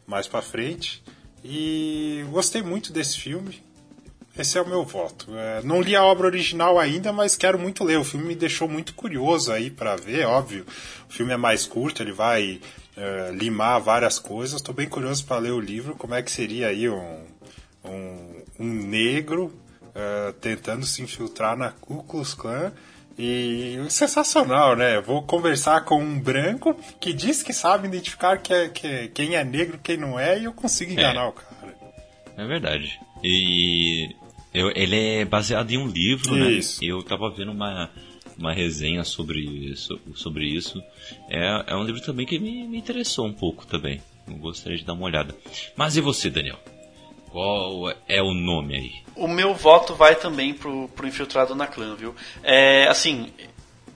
mais para frente. E gostei muito desse filme. Esse é o meu voto. É, não li a obra original ainda, mas quero muito ler. O filme me deixou muito curioso aí para ver, óbvio. O filme é mais curto, ele vai é, limar várias coisas. Estou bem curioso para ler o livro, como é que seria aí um, um, um negro é, tentando se infiltrar na Ku Klux Klan. E sensacional, né? Vou conversar com um branco que diz que sabe identificar que é, que, quem é negro quem não é, e eu consigo enganar é. o cara. É verdade. E eu, ele é baseado em um livro, Isso. né? Eu tava vendo uma, uma resenha sobre isso. Sobre isso. É, é um livro também que me, me interessou um pouco também. Eu gostaria de dar uma olhada. Mas e você, Daniel? Qual é o nome aí? O meu voto vai também pro, pro Infiltrado na Clã, viu? É, assim,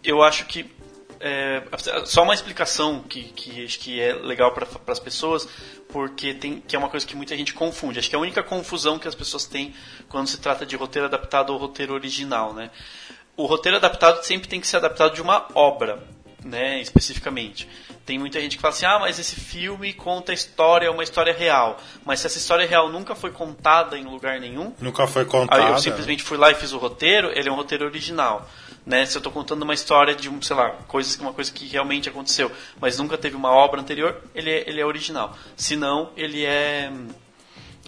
eu acho que. É, só uma explicação que, que acho que é legal para as pessoas, porque tem que é uma coisa que muita gente confunde. Acho que é a única confusão que as pessoas têm quando se trata de roteiro adaptado ou roteiro original, né? O roteiro adaptado sempre tem que ser adaptado de uma obra, né, especificamente. Tem muita gente que fala assim: "Ah, mas esse filme conta a história, é uma história real". Mas se essa história real nunca foi contada em lugar nenhum, Nunca foi contada. Aí eu simplesmente fui lá e fiz o roteiro, ele é um roteiro original. Né? Se eu estou contando uma história de, um, sei lá, coisas, uma coisa que realmente aconteceu, mas nunca teve uma obra anterior, ele é, ele é original. Se não, ele é,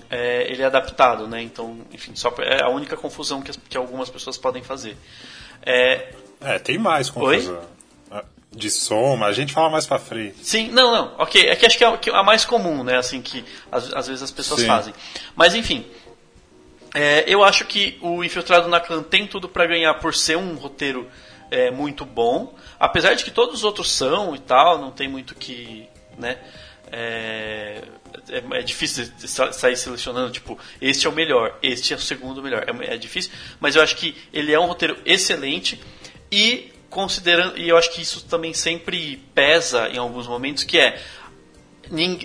é, ele é adaptado, né? Então, enfim, só é a única confusão que, que algumas pessoas podem fazer. É, É, tem mais confusão. Ah, De som, mas a gente fala mais pra frente. Sim, não, não, ok. É que acho que é a- é mais comum, né? Assim que às, às vezes as pessoas Sim. fazem. Mas enfim, é, eu acho que o Infiltrado na Clã tem tudo pra ganhar por ser um roteiro é, muito bom. Apesar de que todos os outros são e tal, não tem muito que, né? É, é, é difícil sair selecionando, tipo, este é o melhor, este é o segundo melhor. É, é difícil, mas eu acho que ele é um roteiro excelente e considerando e eu acho que isso também sempre pesa em alguns momentos que é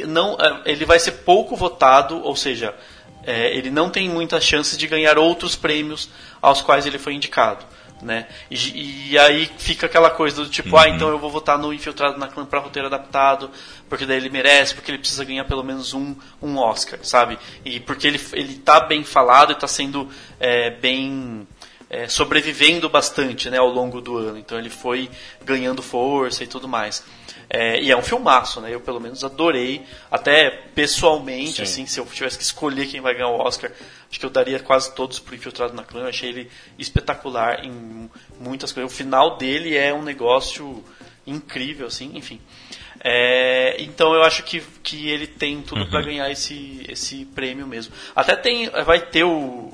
não é, ele vai ser pouco votado ou seja é, ele não tem muitas chances de ganhar outros prêmios aos quais ele foi indicado né e, e aí fica aquela coisa do tipo ah então eu vou votar no infiltrado na clã para roteiro adaptado porque daí ele merece porque ele precisa ganhar pelo menos um, um Oscar sabe e porque ele ele tá bem falado e está sendo é, bem é, sobrevivendo bastante né, ao longo do ano. Então ele foi ganhando força e tudo mais. É, e é um filmaço, né? Eu pelo menos adorei, até pessoalmente, Sim. assim, se eu tivesse que escolher quem vai ganhar o Oscar, acho que eu daria quase todos pro Infiltrado na Clã. Eu achei ele espetacular em muitas coisas. O final dele é um negócio incrível, assim, enfim. É, então eu acho que, que ele tem tudo pra ganhar esse, esse prêmio mesmo. Até tem, vai ter o,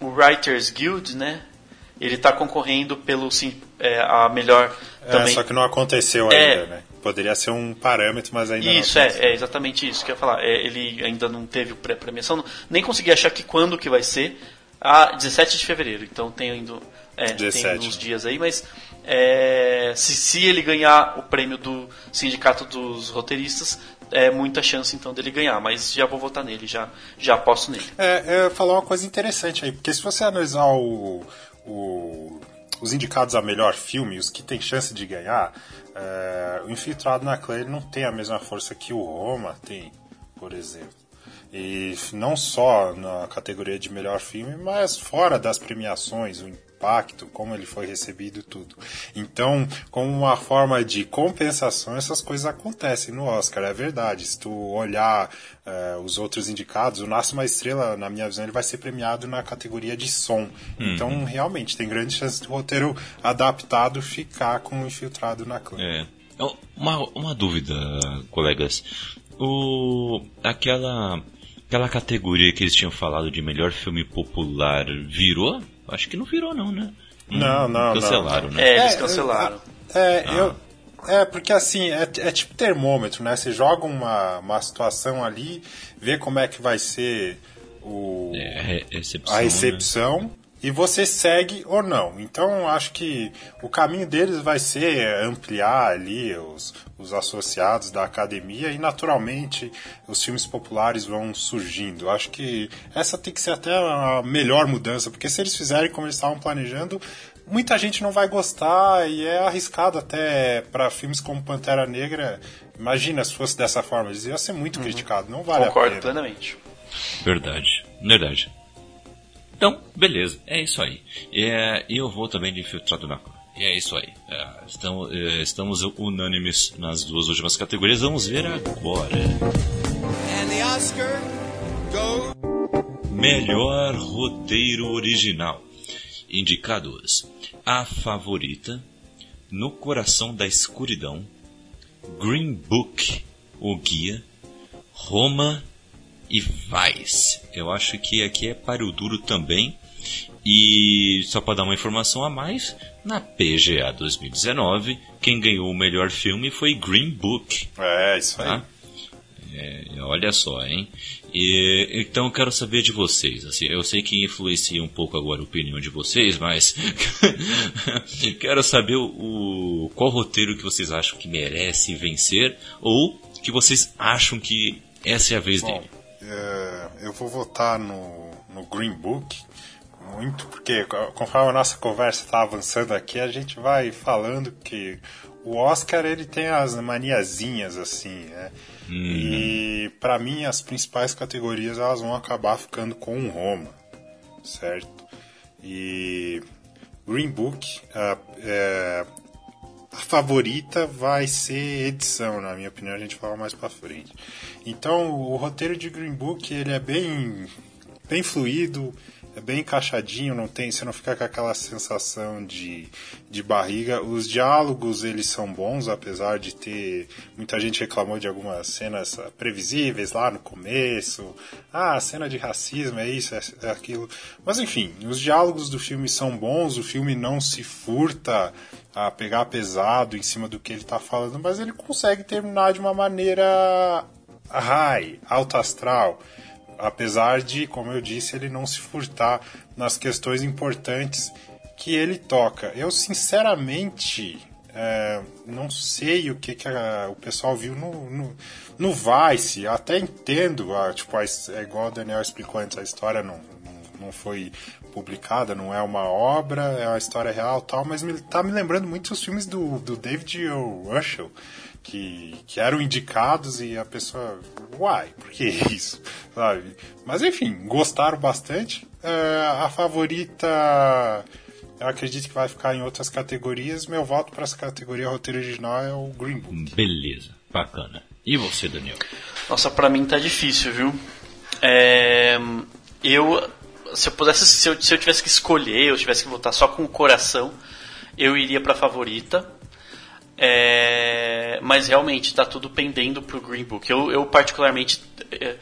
o Writers Guild, né? Ele está concorrendo pelo sim, é, a melhor É, também. só que não aconteceu É. ainda, né? Poderia ser um parâmetro, mas ainda Isso, não. é, é exatamente isso que eu ia falar. É, ele ainda não teve pré-premiação, nem consegui achar que quando que vai ser. Ah, 17 de fevereiro, então tem ainda é, 17, tem uns né? dias aí, mas é, se, se ele ganhar o prêmio do Sindicato dos Roteiristas, é muita chance então dele ganhar, mas já vou votar nele, já, já aposto nele. É, eu ia falar uma coisa interessante aí, porque se você analisar o, o- os indicados a melhor filme, os que tem chance de ganhar, é, o Infiltrado na ele não tem a mesma força que o Roma tem, por exemplo. E não só na categoria de melhor filme, mas fora das premiações, o impacto, como ele foi recebido e tudo. Então, como uma forma de compensação, essas coisas acontecem no Oscar, é verdade. Se tu olhar eh, os outros indicados, o Nasce uma Estrela, na minha visão, ele vai ser premiado na categoria de som. Então, realmente, tem grande chance do roteiro adaptado ficar com o infiltrado na clã. É. Então, Uma, uma dúvida, colegas. O, aquela, aquela categoria que eles tinham falado de melhor filme popular virou? Acho que não virou, não, né? Não, não, não. Cancelaram, né? É, eles É, cancelaram. É, eu. É, porque assim, é, é tipo termômetro, né? Você joga uma, uma situação ali, vê como é que vai ser o, É, re- recepção. a né? E você segue ou não. Então, acho que o caminho deles vai ser ampliar ali os, os associados da academia e, naturalmente, os filmes populares vão surgindo. Acho que essa tem que ser até a melhor mudança, porque se eles fizerem como eles estavam planejando, muita gente não vai gostar e é arriscado até para filmes como Pantera Negra. Imagina se fosse dessa forma, eles iam ser muito criticados, não vale a Concordo pena. plenamente. Verdade, verdade. Então, beleza, é isso aí. É, E eu vou também de infiltrado na cor. E é isso aí. É, estamos, é, estamos unânimes nas duas últimas categorias. Vamos ver agora. And the Oscar. Melhor roteiro original. Indicados: A Favorita, No Coração da Escuridão, Green Book, O Guia, Roma e Vice. Eu acho que aqui é páreo duro também. E só para dar uma informação a mais, na PGA 2019, quem ganhou o melhor filme foi Green Book. É, isso aí. Tá? É, olha só, hein? E, então eu quero saber de vocês. Assim, eu sei que influencia um pouco agora a opinião de vocês, mas quero saber o, o, qual roteiro que vocês acham que merece vencer ou que vocês acham que essa é a vez Bom, dele. É, eu vou votar no, no Green Book muito, porque conforme a nossa conversa está avançando aqui, a gente vai falando que o Oscar ele tem as maniazinhas assim, né? Hum. E para mim as principais categorias elas vão acabar ficando com o Roma, certo? E Green Book, a, é, a favorita vai ser edição, na minha opinião, a gente fala mais para frente. Então o roteiro de Green Book ele é bem bem fluido, é bem encaixadinho, não tem, você não fica com aquela sensação de, de barriga. Os diálogos eles são bons, apesar de ter muita gente reclamou de algumas cenas previsíveis lá no começo. Ah, cena de racismo é isso, é, é aquilo. Mas enfim, os diálogos do filme são bons, o filme não se furta a pegar pesado em cima do que ele está falando, mas ele consegue terminar de uma maneira high, alto astral apesar de, como eu disse, ele não se furtar nas questões importantes que ele toca. Eu, sinceramente, é, não sei o que, que a, o pessoal viu no, no, no Vice. Até entendo, a, tipo, a, é igual o Daniel explicou antes, a história não, não, não foi publicada, não é uma obra, é uma história real tal, mas me, tá me lembrando muito os filmes do, do David o. Russell que, que eram indicados e a pessoa, uai, por que isso? Sabe? Mas enfim, gostaram bastante. Uh, a favorita, eu acredito que vai ficar em outras categorias. Meu voto para essa categoria roteiro original é o Green Book. Beleza, bacana. E você, Daniel? Nossa, para mim tá difícil, viu? É, eu, se eu pudesse, se eu, se eu tivesse que escolher, eu tivesse que votar só com o coração, eu iria para favorita é, mas realmente está tudo pendendo para o Green Book. Eu, eu particularmente é,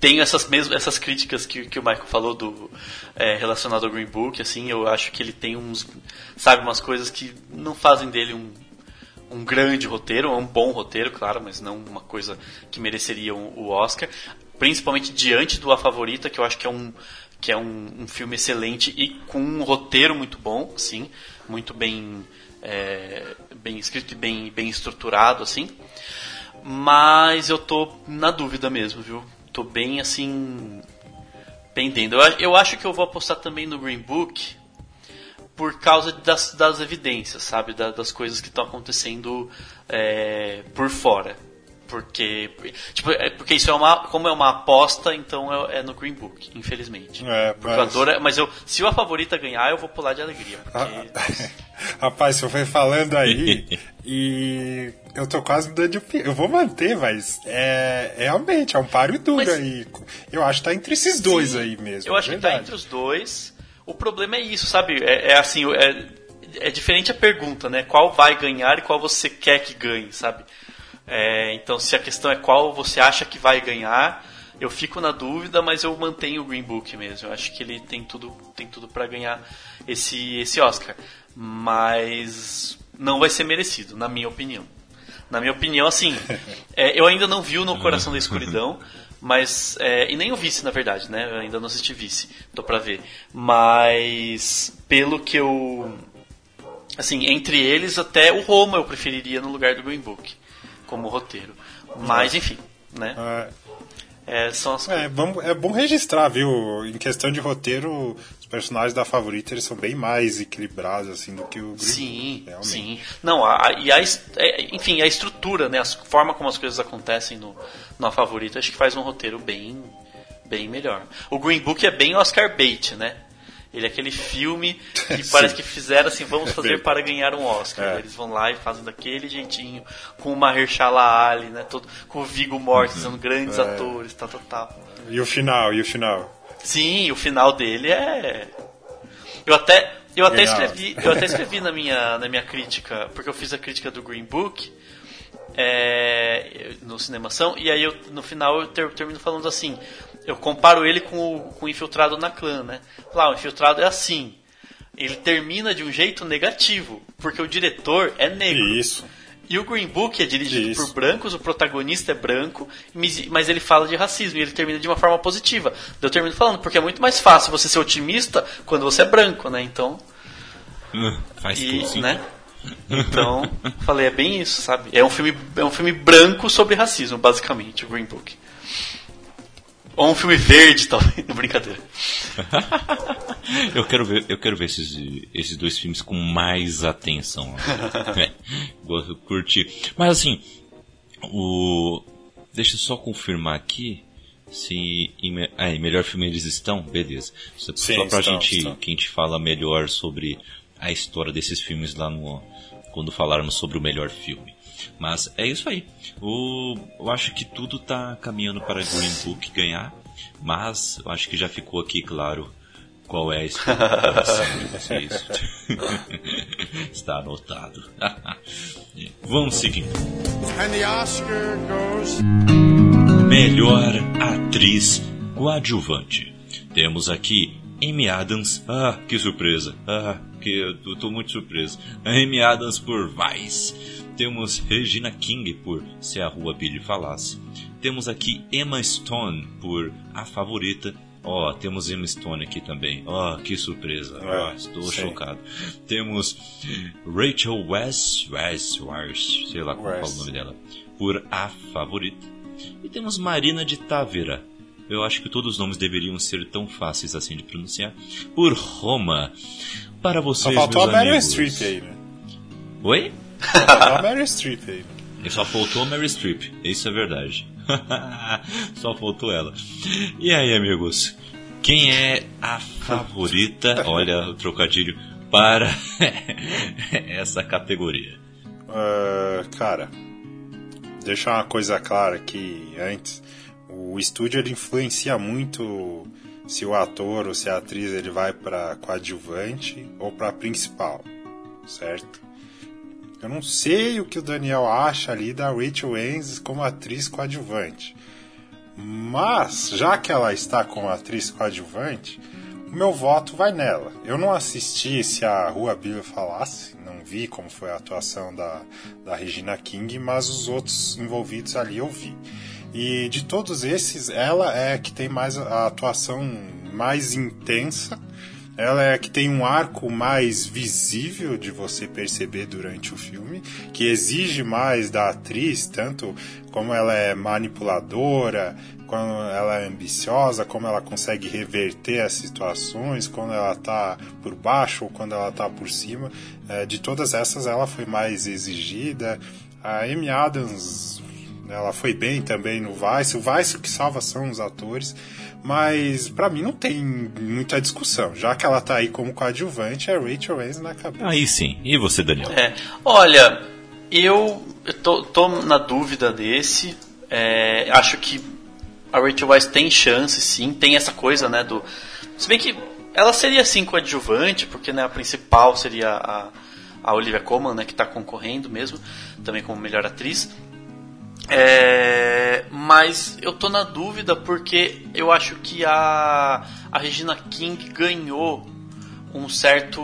tenho essas mesmas essas críticas que, que o Michael falou do é, relacionado ao Green Book. Assim, eu acho que ele tem uns, sabe, umas coisas que não fazem dele um, um grande roteiro, um bom roteiro, claro, mas não uma coisa que mereceria o Oscar. Principalmente diante do A Favorita, que eu acho que é um que é um, um filme excelente e com um roteiro muito bom, sim, muito bem é, bem escrito e bem, bem estruturado, assim. Mas eu tô na dúvida mesmo, viu? Tô bem assim. Pendendo. Eu, eu acho que eu vou apostar também no Green Book por causa das, das evidências, sabe? Da, das coisas que estão acontecendo é, por fora. Porque, tipo, é, porque isso é uma. Como é uma aposta, então é, é no Green Book, infelizmente. É, mas... Eu adoro, mas eu, se a favorita ganhar, eu vou pular de alegria. Porque... Rapaz, você foi falando aí e eu tô quase dando Eu vou manter, mas é, é realmente é um páreo duro mas... aí. Eu acho que tá entre esses dois Sim, aí mesmo. Eu acho que tá entre os dois. O problema é isso, sabe? É, é assim, é, é diferente a pergunta, né? Qual vai ganhar e qual você quer que ganhe, sabe? É, então, se a questão é qual você acha que vai ganhar, eu fico na dúvida, mas eu mantenho o Green Book mesmo. Eu acho que ele tem tudo, tem tudo para ganhar esse, esse Oscar, mas não vai ser merecido, na minha opinião. Na minha opinião, assim, é, eu ainda não vi o No Coração da Escuridão, mas é, e nem o Vice, na verdade, né? Eu ainda não assisti Vice, tô pra ver. Mas pelo que eu assim, entre eles até o Roma eu preferiria no lugar do Green Book como roteiro. Mas, enfim, né? É, são as... é, bom, é bom registrar, viu? Em questão de roteiro, os personagens da favorita eles são bem mais equilibrados assim do que o Green Sim, realmente. sim. Não, a, e a, é, enfim, a estrutura, né? A forma como as coisas acontecem no, na favorita, acho que faz um roteiro bem, bem melhor. O Green Book é bem Oscar bait, né? Ele é aquele filme que parece que fizeram assim, vamos fazer para ganhar um Oscar. É. Eles vão lá e fazem daquele jeitinho, com o Mahershala Ali, né? Todo, com o Viggo Mortensen, uhum. grandes é. atores, tal, tal, tal. E o final, e o final? Sim, o final dele é... Eu até, eu até escrevi, eu até escrevi na minha, na minha crítica, porque eu fiz a crítica do Green Book, é, no Cinemação, e aí eu, no final eu ter, termino falando assim, eu comparo ele com o, com o Infiltrado na Clã, né? Lá, o Infiltrado é assim, ele termina de um jeito negativo, porque o diretor é negro. Isso. E o Green Book é dirigido Isso. por brancos, o protagonista é branco, mas- ele fala de racismo e ele termina de uma forma positiva. Eu termino falando, porque é muito mais fácil você ser otimista quando você é branco, né? Então, Hum, Faz e, tudo, né? Então, falei, é bem isso, sabe? É um filme, é um filme branco sobre racismo, basicamente, o Green Book. Ou um filme verde, talvez. Brincadeira. eu quero ver, eu quero ver esses, esses dois filmes com mais atenção. é, gosto, eu curti. Mas assim, o deixa eu só confirmar aqui se em, ah, em melhor filme eles estão, beleza. Só, Sim, só pra estão, gente estão. que a gente fala melhor sobre a história desses filmes lá no quando falarmos sobre o melhor filme. Mas é isso aí. O, eu acho que tudo tá caminhando para Green Book ganhar, mas eu acho que já ficou aqui claro qual é a expectativa de vocês. Está anotado. Vamos seguindo. Oscar goes. Melhor atriz coadjuvante. Temos aqui Amy Adams. Ah, que surpresa. Ah, que eu tô muito surpreso. Amy Adams por Vice. Temos Regina King por Se a Rua Billy Falasse. Temos aqui Emma Stone por A Favorita. Ó, temos Emma Stone aqui também. Ó, que surpresa. Ó, É, estou chocado. Temos Rachel West, West, West, sei lá como fala o nome dela, por A Favorita. E temos Marina de Távera. Eu acho que todos os nomes deveriam ser tão fáceis assim de pronunciar. Por Roma. Para Só vocês, faltou a Meryl. Streep aí, né? Oi? Só a Meryl Streep aí. E só faltou a Mary Streep. Isso é verdade. só faltou ela. E aí, amigos? Quem é a favorita? Olha o trocadilho para essa categoria. Ah, cara, deixar uma coisa clara aqui antes. O estúdio ele influencia muito se o ator ou se a atriz ele vai para coadjuvante ou para principal, certo? Eu não sei o que o Daniel acha ali da Rachel Weisz como atriz coadjuvante. Mas, já que ela está como atriz coadjuvante, o meu voto vai nela. Eu não assisti se a Rua Billy falasse, não vi como foi a atuação da, da Regina King, mas os outros envolvidos ali eu vi. E de todos esses, ela é que tem mais a atuação mais intensa. Ela é a que tem um arco mais visível de você perceber durante o filme, que exige mais da atriz, tanto como ela é manipuladora, como ela é ambiciosa, como ela consegue reverter as situações, quando ela está por baixo ou quando ela está por cima. É, de todas essas, ela foi mais exigida. A Amy Adams, ela foi bem também no Vice. O Vice que salva são os atores. Mas pra mim não tem muita discussão. Já que ela tá aí como coadjuvante, é Rachel Weisz na cabeça. Aí sim. E você, Daniel? É, olha, eu, tô, tô na dúvida desse. É, acho que a Rachel Weisz tem chance, sim. Tem essa coisa, né, do... Se bem que ela seria, assim, coadjuvante, porque né, a principal seria a, a Olivia Colman, né, que tá concorrendo mesmo, também como melhor atriz. É, mas eu tô na dúvida porque eu acho que a, a Regina King ganhou um certo.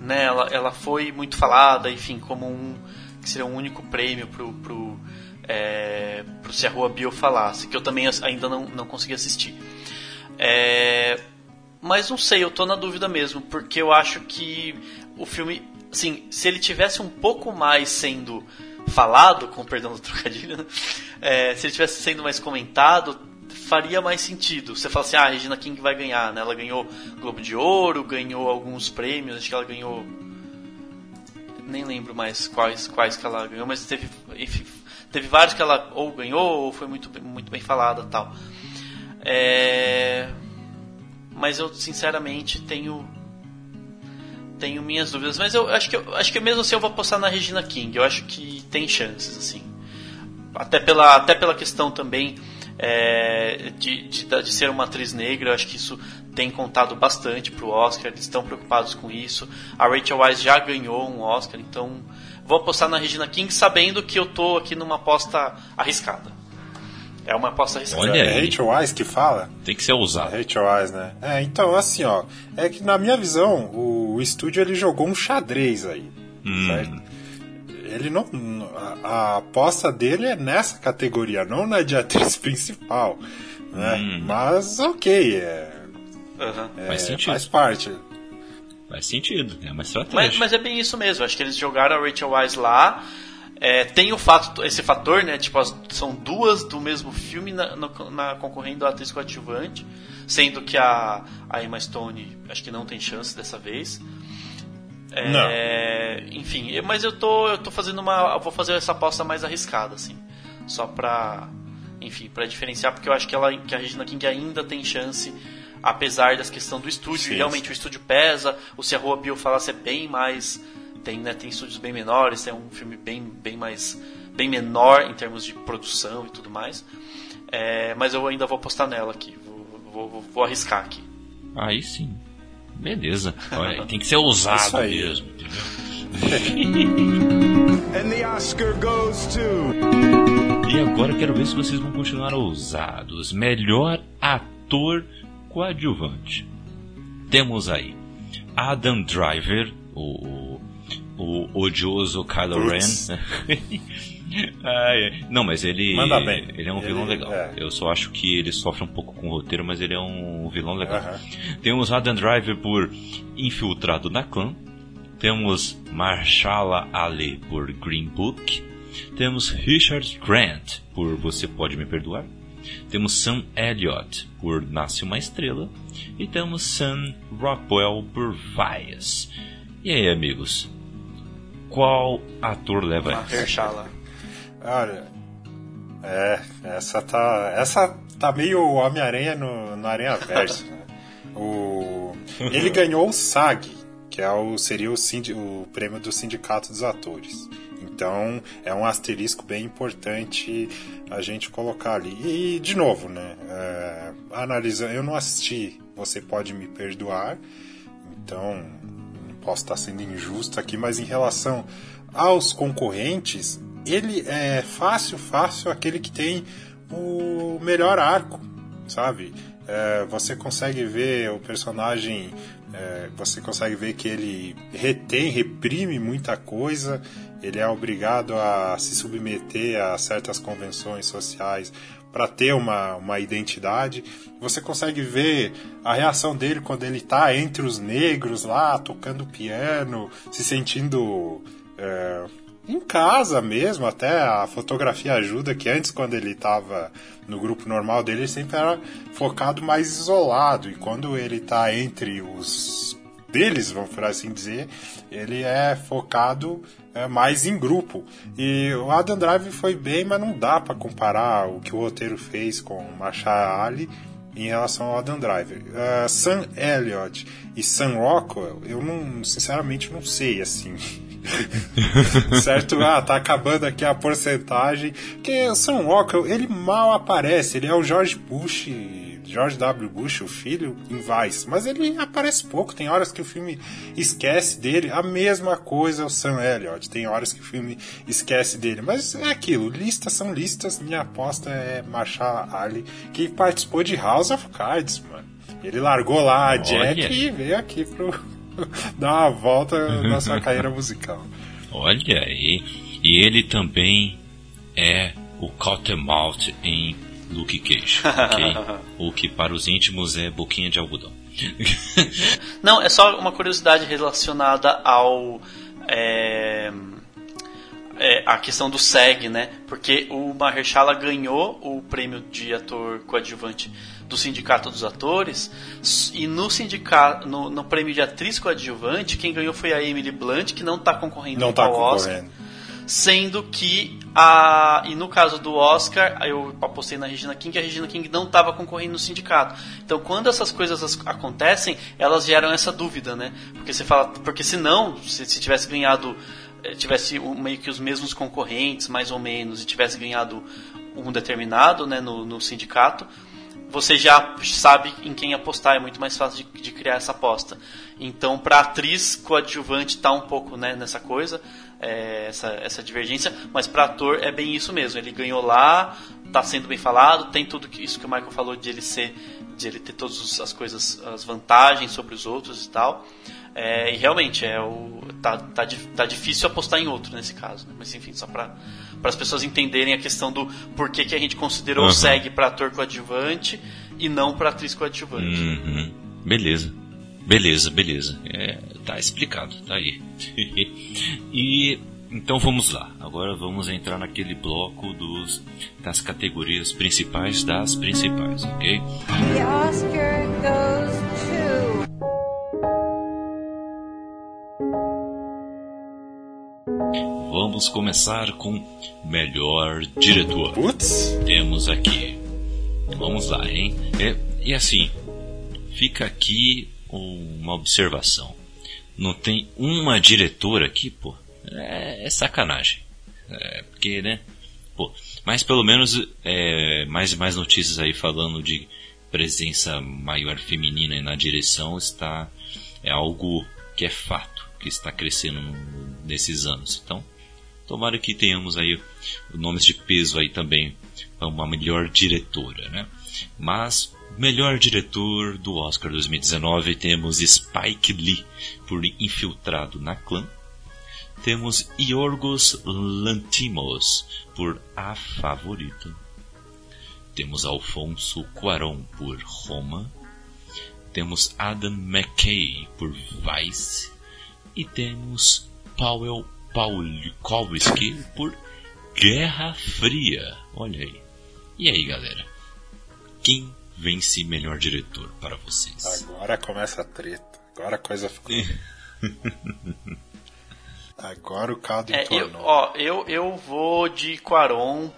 Né, ela, ela foi muito falada, enfim, como um. que seria um único prêmio pro, pro, é, pro Se a Rua Bio Falasse, que eu também ainda não, não consegui assistir. É, mas não sei, eu tô na dúvida mesmo, porque eu acho que o filme, assim, se ele tivesse um pouco mais sendo falado, com perdão do trocadilho, né? É, se ele tivesse sendo mais comentado, faria mais sentido. Você fala assim, ah, a Regina King vai ganhar, né? Ela ganhou Globo de Ouro, ganhou alguns prêmios, acho que ela ganhou nem lembro mais quais, quais que ela ganhou, mas teve, enfim, teve vários que ela ou ganhou ou foi muito, muito bem falada tal. É, mas eu sinceramente tenho tenho minhas dúvidas, mas eu acho que eu, acho que mesmo assim eu vou apostar na Regina King. Eu acho que tem chances assim, até pela até pela questão também é, de, de, de ser uma atriz negra. Eu acho que isso tem contado bastante pro Oscar. Eles estão preocupados com isso. A Rachel Weisz já ganhou um Oscar, então vou apostar na Regina King, sabendo que eu tô aqui numa aposta arriscada. É uma aposta arriscada. Olha É aí. Rachel Weisz que fala? Tem que ser ousado. Rachel Weisz, né? É, então, assim, ó. É que na minha visão, o, o estúdio ele jogou um xadrez aí. Hum. certo? ele não. A, a, aposta dele é nessa categoria, não na de atriz principal. Né? Hum. Mas ok, é, uhum. é, faz sentido. Faz parte. Faz sentido, é uma estratégia. Mas, mas, é bem isso mesmo, acho que eles jogaram a Rachel Wise lá. É, tem o fato, esse fator, né? Tipo, as, são duas do mesmo filme na, na, na concorrendo a atriz coadjuvante, sendo que a, a Emma Stone acho que não tem chance dessa vez. É, enfim, mas eu tô, eu tô fazendo uma. Vou fazer essa aposta mais arriscada, assim. Só pra. Enfim, para diferenciar, porque eu acho que, ela, que a Regina King ainda tem chance, apesar das questões do estúdio. Sim, realmente sim. o estúdio pesa, o Se a Rua Bill falasse é bem mais. Tem, né, tem estúdios bem menores, tem um filme bem, bem mais. bem menor em termos de produção e tudo mais. É, mas eu ainda vou apostar nela aqui, vou, vou, vou arriscar aqui. Aí sim. Beleza. Olha, tem que ser ousado mesmo, And the Oscar goes to... E agora quero ver se vocês vão continuar ousados. Melhor ator coadjuvante. Temos aí Adam Driver, o, o odioso Kylo Ren. Ah, é. Não, mas ele. Manda bem. Ele é um vilão ele, legal. É. Eu só acho que ele sofre um pouco com o roteiro, mas ele é um vilão legal. Temos Adam Driver por Infiltrado na Clã. Temos Marshala Ali por Green Book. Temos Richard Grant por Você Pode Me Perdoar. Temos Sam Elliott por Nasce uma Estrela. E temos Sam Rockwell por Vias. E aí, amigos? Qual ator leva essa? Mahershala. Olha, é, essa tá. Essa tá meio Homem-Aranha no, no Aranha Verso. Né? O, ele ganhou o SAG, que é o, seria o, o prêmio do Sindicato dos Atores. Então é um asterisco bem importante a gente colocar ali. E, de novo, né? É, analisando, eu não assisti, você pode me perdoar, então posso estar sendo injusto aqui, mas em relação aos concorrentes, ele é fácil, fácil aquele que tem o melhor arco, sabe? É, você consegue ver o personagem, é, você consegue ver que ele retém, reprime muita coisa, ele é obrigado a se submeter a certas convenções sociais para ter uma, uma identidade. Você consegue ver a reação dele quando ele está entre os negros lá, tocando piano, se sentindo é, em casa mesmo, até a fotografia ajuda, que antes, quando ele estava no grupo normal dele, ele sempre era focado mais isolado, e quando ele está entre os deles, vamos por assim dizer, ele é focado é, mais em grupo. E o Adam Drive foi bem, mas não dá para comparar o que o roteiro fez com Machar Ali em relação ao Adam Driver. Uh, Sam Elliott e Sam Rockwell, eu não, sinceramente não sei assim. certo? Ah, tá acabando aqui a porcentagem. Porque o Sam Rockwell, ele mal aparece, ele é o George Bush, George W. Bush, o filho, em Vice. Mas ele aparece pouco, tem horas que o filme esquece dele. A mesma coisa o Sam Elliott, tem horas que o filme esquece dele. Mas é aquilo, listas são listas. Minha aposta é Marshall Ali, que participou de House of Cards, mano. Ele largou lá a Jack Olha. e veio aqui pro dar uma volta na sua carreira musical. Olha aí. E ele também é o Cottonmouth em Luke Cage, ok? o que para os íntimos é boquinha de algodão. Não, é só uma curiosidade relacionada ao. É, é, a questão do SEG, né? Porque o Mahershala ganhou o prêmio de ator coadjuvante do Sindicato dos Atores e no sindicato no, no prêmio de atriz coadjuvante quem ganhou foi a Emily Blunt que não está concorrendo não tá ao Oscar sendo que a e no caso do Oscar eu apostei na Regina King a Regina King não estava concorrendo no sindicato. Então quando essas coisas acontecem elas geram essa dúvida né? Porque você fala porque se não se, se tivesse ganhado eh, tivesse meio que os mesmos concorrentes mais ou menos e tivesse ganhado um determinado né no, no sindicato você já sabe em quem apostar, é muito mais fácil de, de criar essa aposta. Então, para atriz coadjuvante tá um pouco né, nessa coisa, é, essa, essa divergência, mas para ator é bem isso mesmo. Ele ganhou lá, tá sendo bem falado, tem tudo isso que o Michael falou de ele ser, de ele ter todas as coisas, as vantagens sobre os outros e tal. É, e realmente é o tá, tá, tá difícil apostar em outro nesse caso. Né? Mas enfim, só para as pessoas entenderem a questão do porquê que a gente considerou uhum. o SEG para ator coadjuvante e não para atriz coadjuvante. Uhum. Beleza. Beleza, beleza. É, tá explicado, tá aí. e então vamos lá. Agora vamos entrar naquele bloco dos das categorias principais das principais, ok? The Oscar goes to... Vamos começar com melhor diretor. Putz. Temos aqui. Vamos lá, hein? É, e assim, fica aqui uma observação. Não tem uma diretora aqui, pô. É, é sacanagem. É, porque, né? Pô, mas pelo menos é, mais e mais notícias aí falando de presença maior feminina na direção está é algo que é fato, que está crescendo nesses anos. Então, tomara que tenhamos aí nomes de peso aí também para uma melhor diretora, né? Mas Melhor diretor do Oscar 2019 temos Spike Lee por Infiltrado na Clã. Temos Yorgos Lantimos por A Favorita. Temos Alfonso Cuarón por Roma. Temos Adam McKay por Vice. E temos Paweł Pawlikowski por Guerra Fria. Olha aí. E aí, galera? Quem vence melhor diretor para vocês? Agora começa a treta. Agora a coisa ficou. Agora o caldo é, eu, ó, eu, eu vou de Quaron.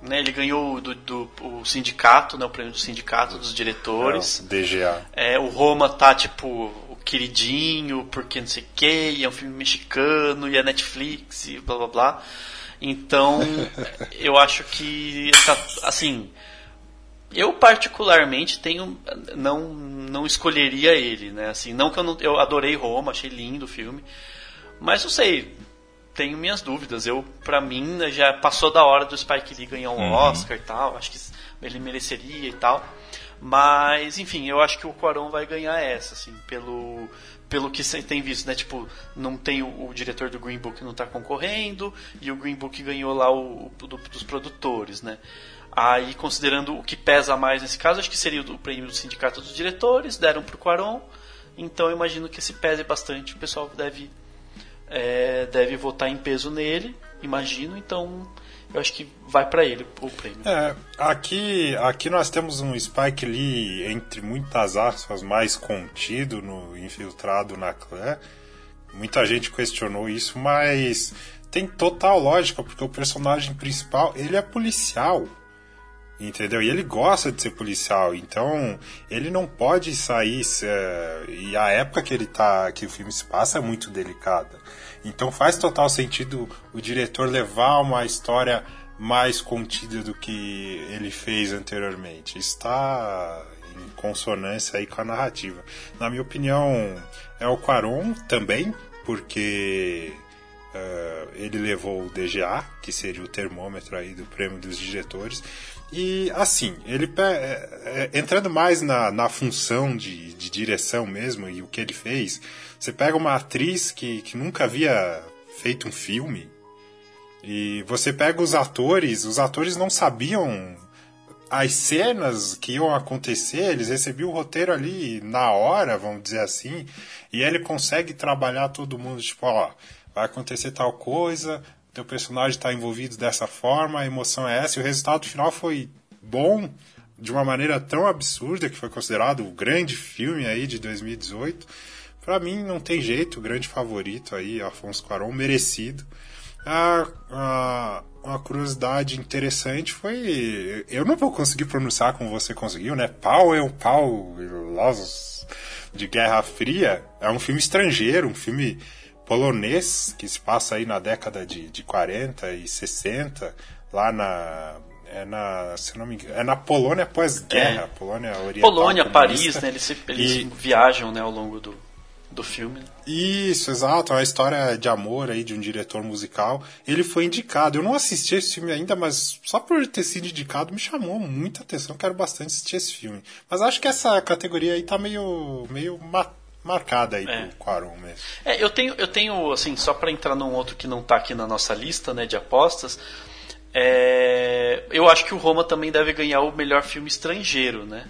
Né, ele ganhou do, do, o sindicato, né, o prêmio do sindicato dos diretores. É, DGA. É, o Roma tá tipo o queridinho, porque não sei o que, é um filme mexicano, e é Netflix, e blá blá blá. Então, eu acho que tá, assim, eu particularmente tenho não não escolheria ele, né? Assim, não que eu não, eu adorei Roma, achei lindo o filme, mas não sei, tenho minhas dúvidas. Eu para mim já passou da hora do Spike Lee ganhar um uhum. Oscar e tal, acho que ele mereceria e tal. Mas, enfim, eu acho que o Quaron vai ganhar essa, assim, pelo pelo que você tem visto, né? Tipo, não tem o, o diretor do Green Book não está concorrendo e o Green Book ganhou lá o, o do, dos produtores, né? Aí, considerando o que pesa mais nesse caso, acho que seria o prêmio do Sindicato dos Diretores, deram para o Quaron. Então, eu imagino que se pese bastante, o pessoal deve, é, deve votar em peso nele, imagino. Então, eu acho que vai para ele o prêmio. É, aqui, aqui nós temos um Spike Lee, entre muitas aspas, mais contido, no infiltrado na clã. Muita gente questionou isso, mas tem total lógica, porque o personagem principal, ele é policial entendeu? E ele gosta de ser policial, então ele não pode sair e a época que ele tá, que o filme se passa é muito delicada. Então faz total sentido o diretor levar uma história mais contida do que ele fez anteriormente. Está em consonância aí com a narrativa. Na minha opinião, é o Quaron também, porque uh, ele levou o DGA, que seria o termômetro aí do prêmio dos diretores, e assim, ele é, é, entrando mais na, na função de, de direção mesmo e o que ele fez, você pega uma atriz que, que nunca havia feito um filme e você pega os atores, os atores não sabiam as cenas que iam acontecer, eles recebiam o roteiro ali na hora, vamos dizer assim, e ele consegue trabalhar todo mundo, tipo, ó, vai acontecer tal coisa, teu personagem está envolvido dessa forma, a emoção é essa, e o resultado final foi bom de uma maneira tão absurda que foi considerado o grande filme aí de 2018. Para mim não tem jeito, o grande favorito aí, Afonso Cuarón, merecido. A, a, uma curiosidade interessante foi, eu não vou conseguir pronunciar como você conseguiu, né? Powell, Powell, Los de Guerra Fria, é um filme estrangeiro, um filme polonês que se passa aí na década de, de 40 e 60, lá na. É na, se não me engano, é na Polônia pós-guerra, é. Polônia Oriental. Polônia, Paris, né? Eles, eles e... viajam né, ao longo do, do filme. Isso, exato. É uma história de amor aí de um diretor musical. Ele foi indicado. Eu não assisti esse filme ainda, mas só por ter sido indicado me chamou muita atenção. Quero bastante assistir esse filme. Mas acho que essa categoria aí tá meio, meio marcada aí É. pro Quaron mesmo. É, eu tenho, eu tenho, assim, só pra entrar num outro que não tá aqui na nossa lista, né, de apostas, é, eu acho que o Roma também deve ganhar o melhor filme estrangeiro, né?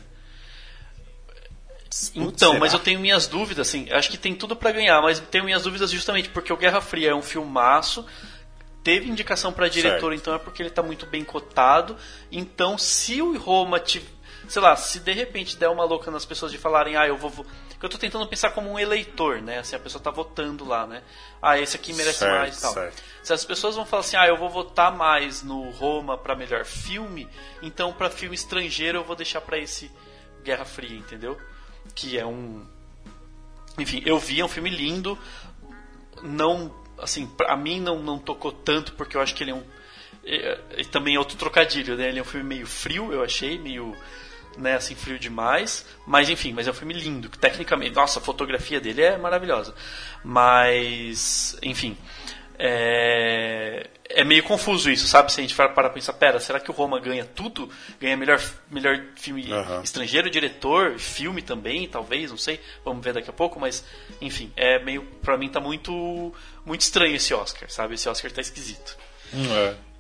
Então, será? mas eu tenho minhas dúvidas, assim, acho que tem tudo pra ganhar, mas tenho minhas dúvidas justamente porque o Guerra Fria é um filmaço, teve indicação pra diretor, Certo. então é porque ele tá muito bem cotado. Então, se o Roma tiv- sei lá, se de repente der uma louca nas pessoas de falarem, ah, eu vou, vo-" eu tô tentando pensar como um eleitor, né? Assim, a pessoa tá votando lá, né? Ah, esse aqui merece Certo, mais e tal. certo. Se as pessoas vão falar assim, ah, eu vou votar mais no Roma pra melhor filme, então pra filme estrangeiro eu vou deixar pra esse Guerra Fria, entendeu? Que é um enfim, eu vi, é um filme lindo. Não, assim, pra mim não, não tocou tanto, porque eu acho que ele é um. é- é também é outro trocadilho, né? Ele é um filme meio frio, eu achei, meio. Né, assim, frio demais. Mas enfim, mas é um filme lindo, que tecnicamente. Nossa, a fotografia dele é maravilhosa. Mas. Enfim. É, é meio confuso isso, sabe? Se a gente for para pensar, pera, será que o Roma ganha tudo? Ganha melhor, melhor filme Aham. estrangeiro, diretor, filme também, talvez, não sei. Vamos ver daqui a pouco, mas enfim, é meio para mim tá muito muito estranho esse Oscar, sabe? Esse Oscar tá esquisito. É.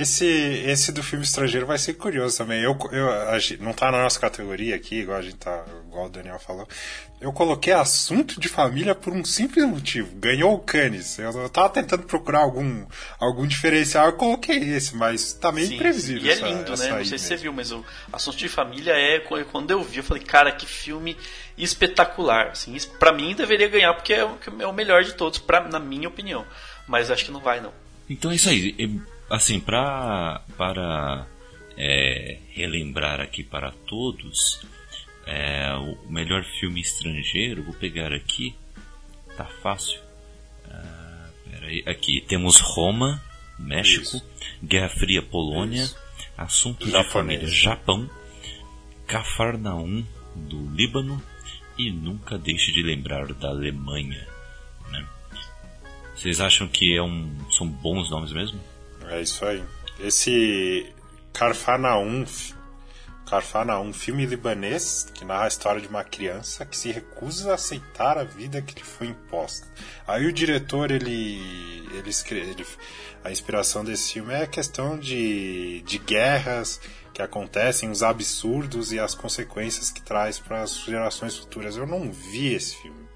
Esse, esse do filme estrangeiro vai ser curioso também. Eu, eu, a não tá na nossa categoria aqui, igual a gente tá, igual o Daniel falou. Eu coloquei assunto de família por um simples motivo. Ganhou o Cannes. Eu, eu tava tentando procurar algum, algum diferencial, eu coloquei esse, mas tá meio Sim, imprevisível. E é essa- lindo, essa né? Não sei se você mesmo. viu, mas o Assunto de Família é quando eu vi, eu falei, cara, que filme espetacular. Assim, pra mim deveria ganhar porque é o, é o melhor de todos, pra, na minha opinião. Mas acho que não vai não. Então é isso aí. E, Assim, pra, para é, relembrar aqui para todos, é, o melhor filme estrangeiro, vou pegar aqui, tá fácil. Ah, peraí, aqui temos Roma, México, Isso. Guerra Fria, Polônia, Isso. Assunto de Japonês. Família, Japão, Cafarnaum, do Líbano e Nunca Deixe de Lembrar da Alemanha. né? Vocês acham que é um, são bons nomes mesmo? É isso aí. Esse Carfanaum, Carfanaum, filme libanês que narra a história de uma criança que se recusa a aceitar a vida que lhe foi imposta. Aí o diretor, ele, ele escreve, a inspiração desse filme é a questão de, de guerras que acontecem, os absurdos e as consequências que traz para as gerações futuras. Eu não vi esse filme,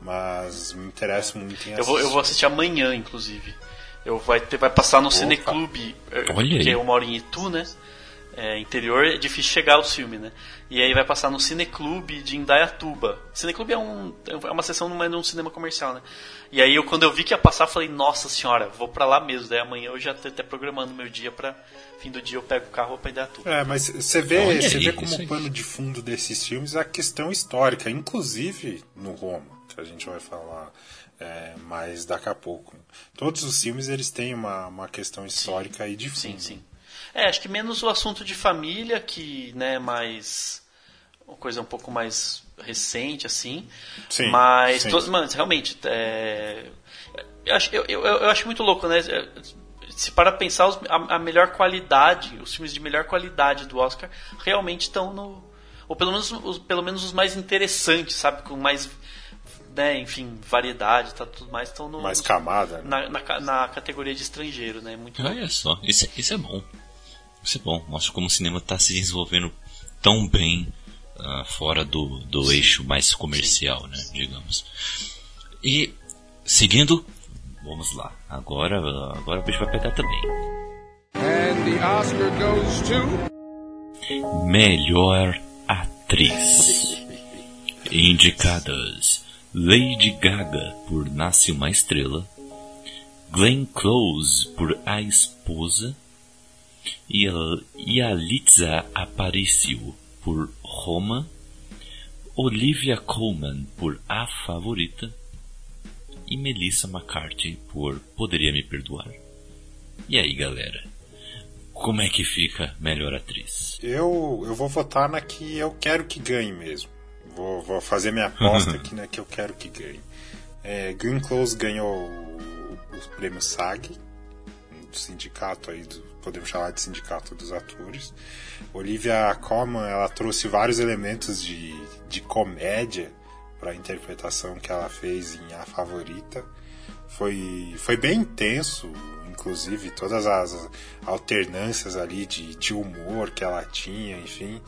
mas me interessa muito em Eu vou, eu vou assistir amanhã, inclusive. Eu vai, ter, vai passar no Cineclube, que eu moro em Itu, né? É, interior é difícil chegar ao filme, né? E aí vai passar no Cineclube de Indaiatuba. Cineclube é, um, é uma sessão numa, num cinema comercial, né? E aí eu, quando eu vi que ia passar, falei, nossa senhora, vou pra lá mesmo. Daí amanhã eu já tô até programando meu dia pra fim do dia eu pego o carro vou pra Indaiatuba. É, mas você vê, Olha você aí, vê como pano de fundo desses filmes a questão histórica, inclusive no Roma, que a gente vai falar é, mais daqui a pouco. Todos os filmes eles têm uma, uma questão histórica aí de fundo. Sim, sim. É, acho que menos o assunto de família, que, né, mais. Uma coisa um pouco mais recente, assim. Sim, Mas, sim. to- mano, realmente. É, eu, acho, eu, eu, eu acho muito louco, né? Se para pensar, os- a, a melhor qualidade, os filmes de melhor qualidade do Oscar realmente estão no. Ou pelo menos, os, pelo menos os mais interessantes, sabe? Com mais. Né, enfim, variedade, tá, tudo mais estão no. Mais camada. né? na, na, na categoria de estrangeiro, né? Muito. Olha só, isso, é- isso é bom. Isso é bom. Mostra como o cinema está se desenvolvendo tão bem ah, fora do, do eixo mais comercial, né? Digamos. E seguindo, vamos lá. Agora, agora o bicho vai pegar também. And the Oscar goes to. Melhor atriz. Indicadas: Lady Gaga por Nasce uma Estrela, Glenn Close por A Esposa e a- Yalitza Aparicio por Roma, Olivia Colman por A Favorita e Melissa McCarthy por Poderia Me Perdoar. E aí, galera? Como é que fica melhor atriz? Eu, eu vou votar na que eu quero que ganhe mesmo. Vou, vou fazer minha aposta aqui na que eu quero que ganhe. É, Green Close ganhou o, o prêmio SAG, do sindicato aí, do- podemos chamar de sindicato dos atores. Olivia Colman, ela trouxe vários elementos de, de comédia a interpretação que ela fez em A Favorita. Foi, foi bem intenso, inclusive todas as alternâncias ali de, de humor que ela tinha, enfim.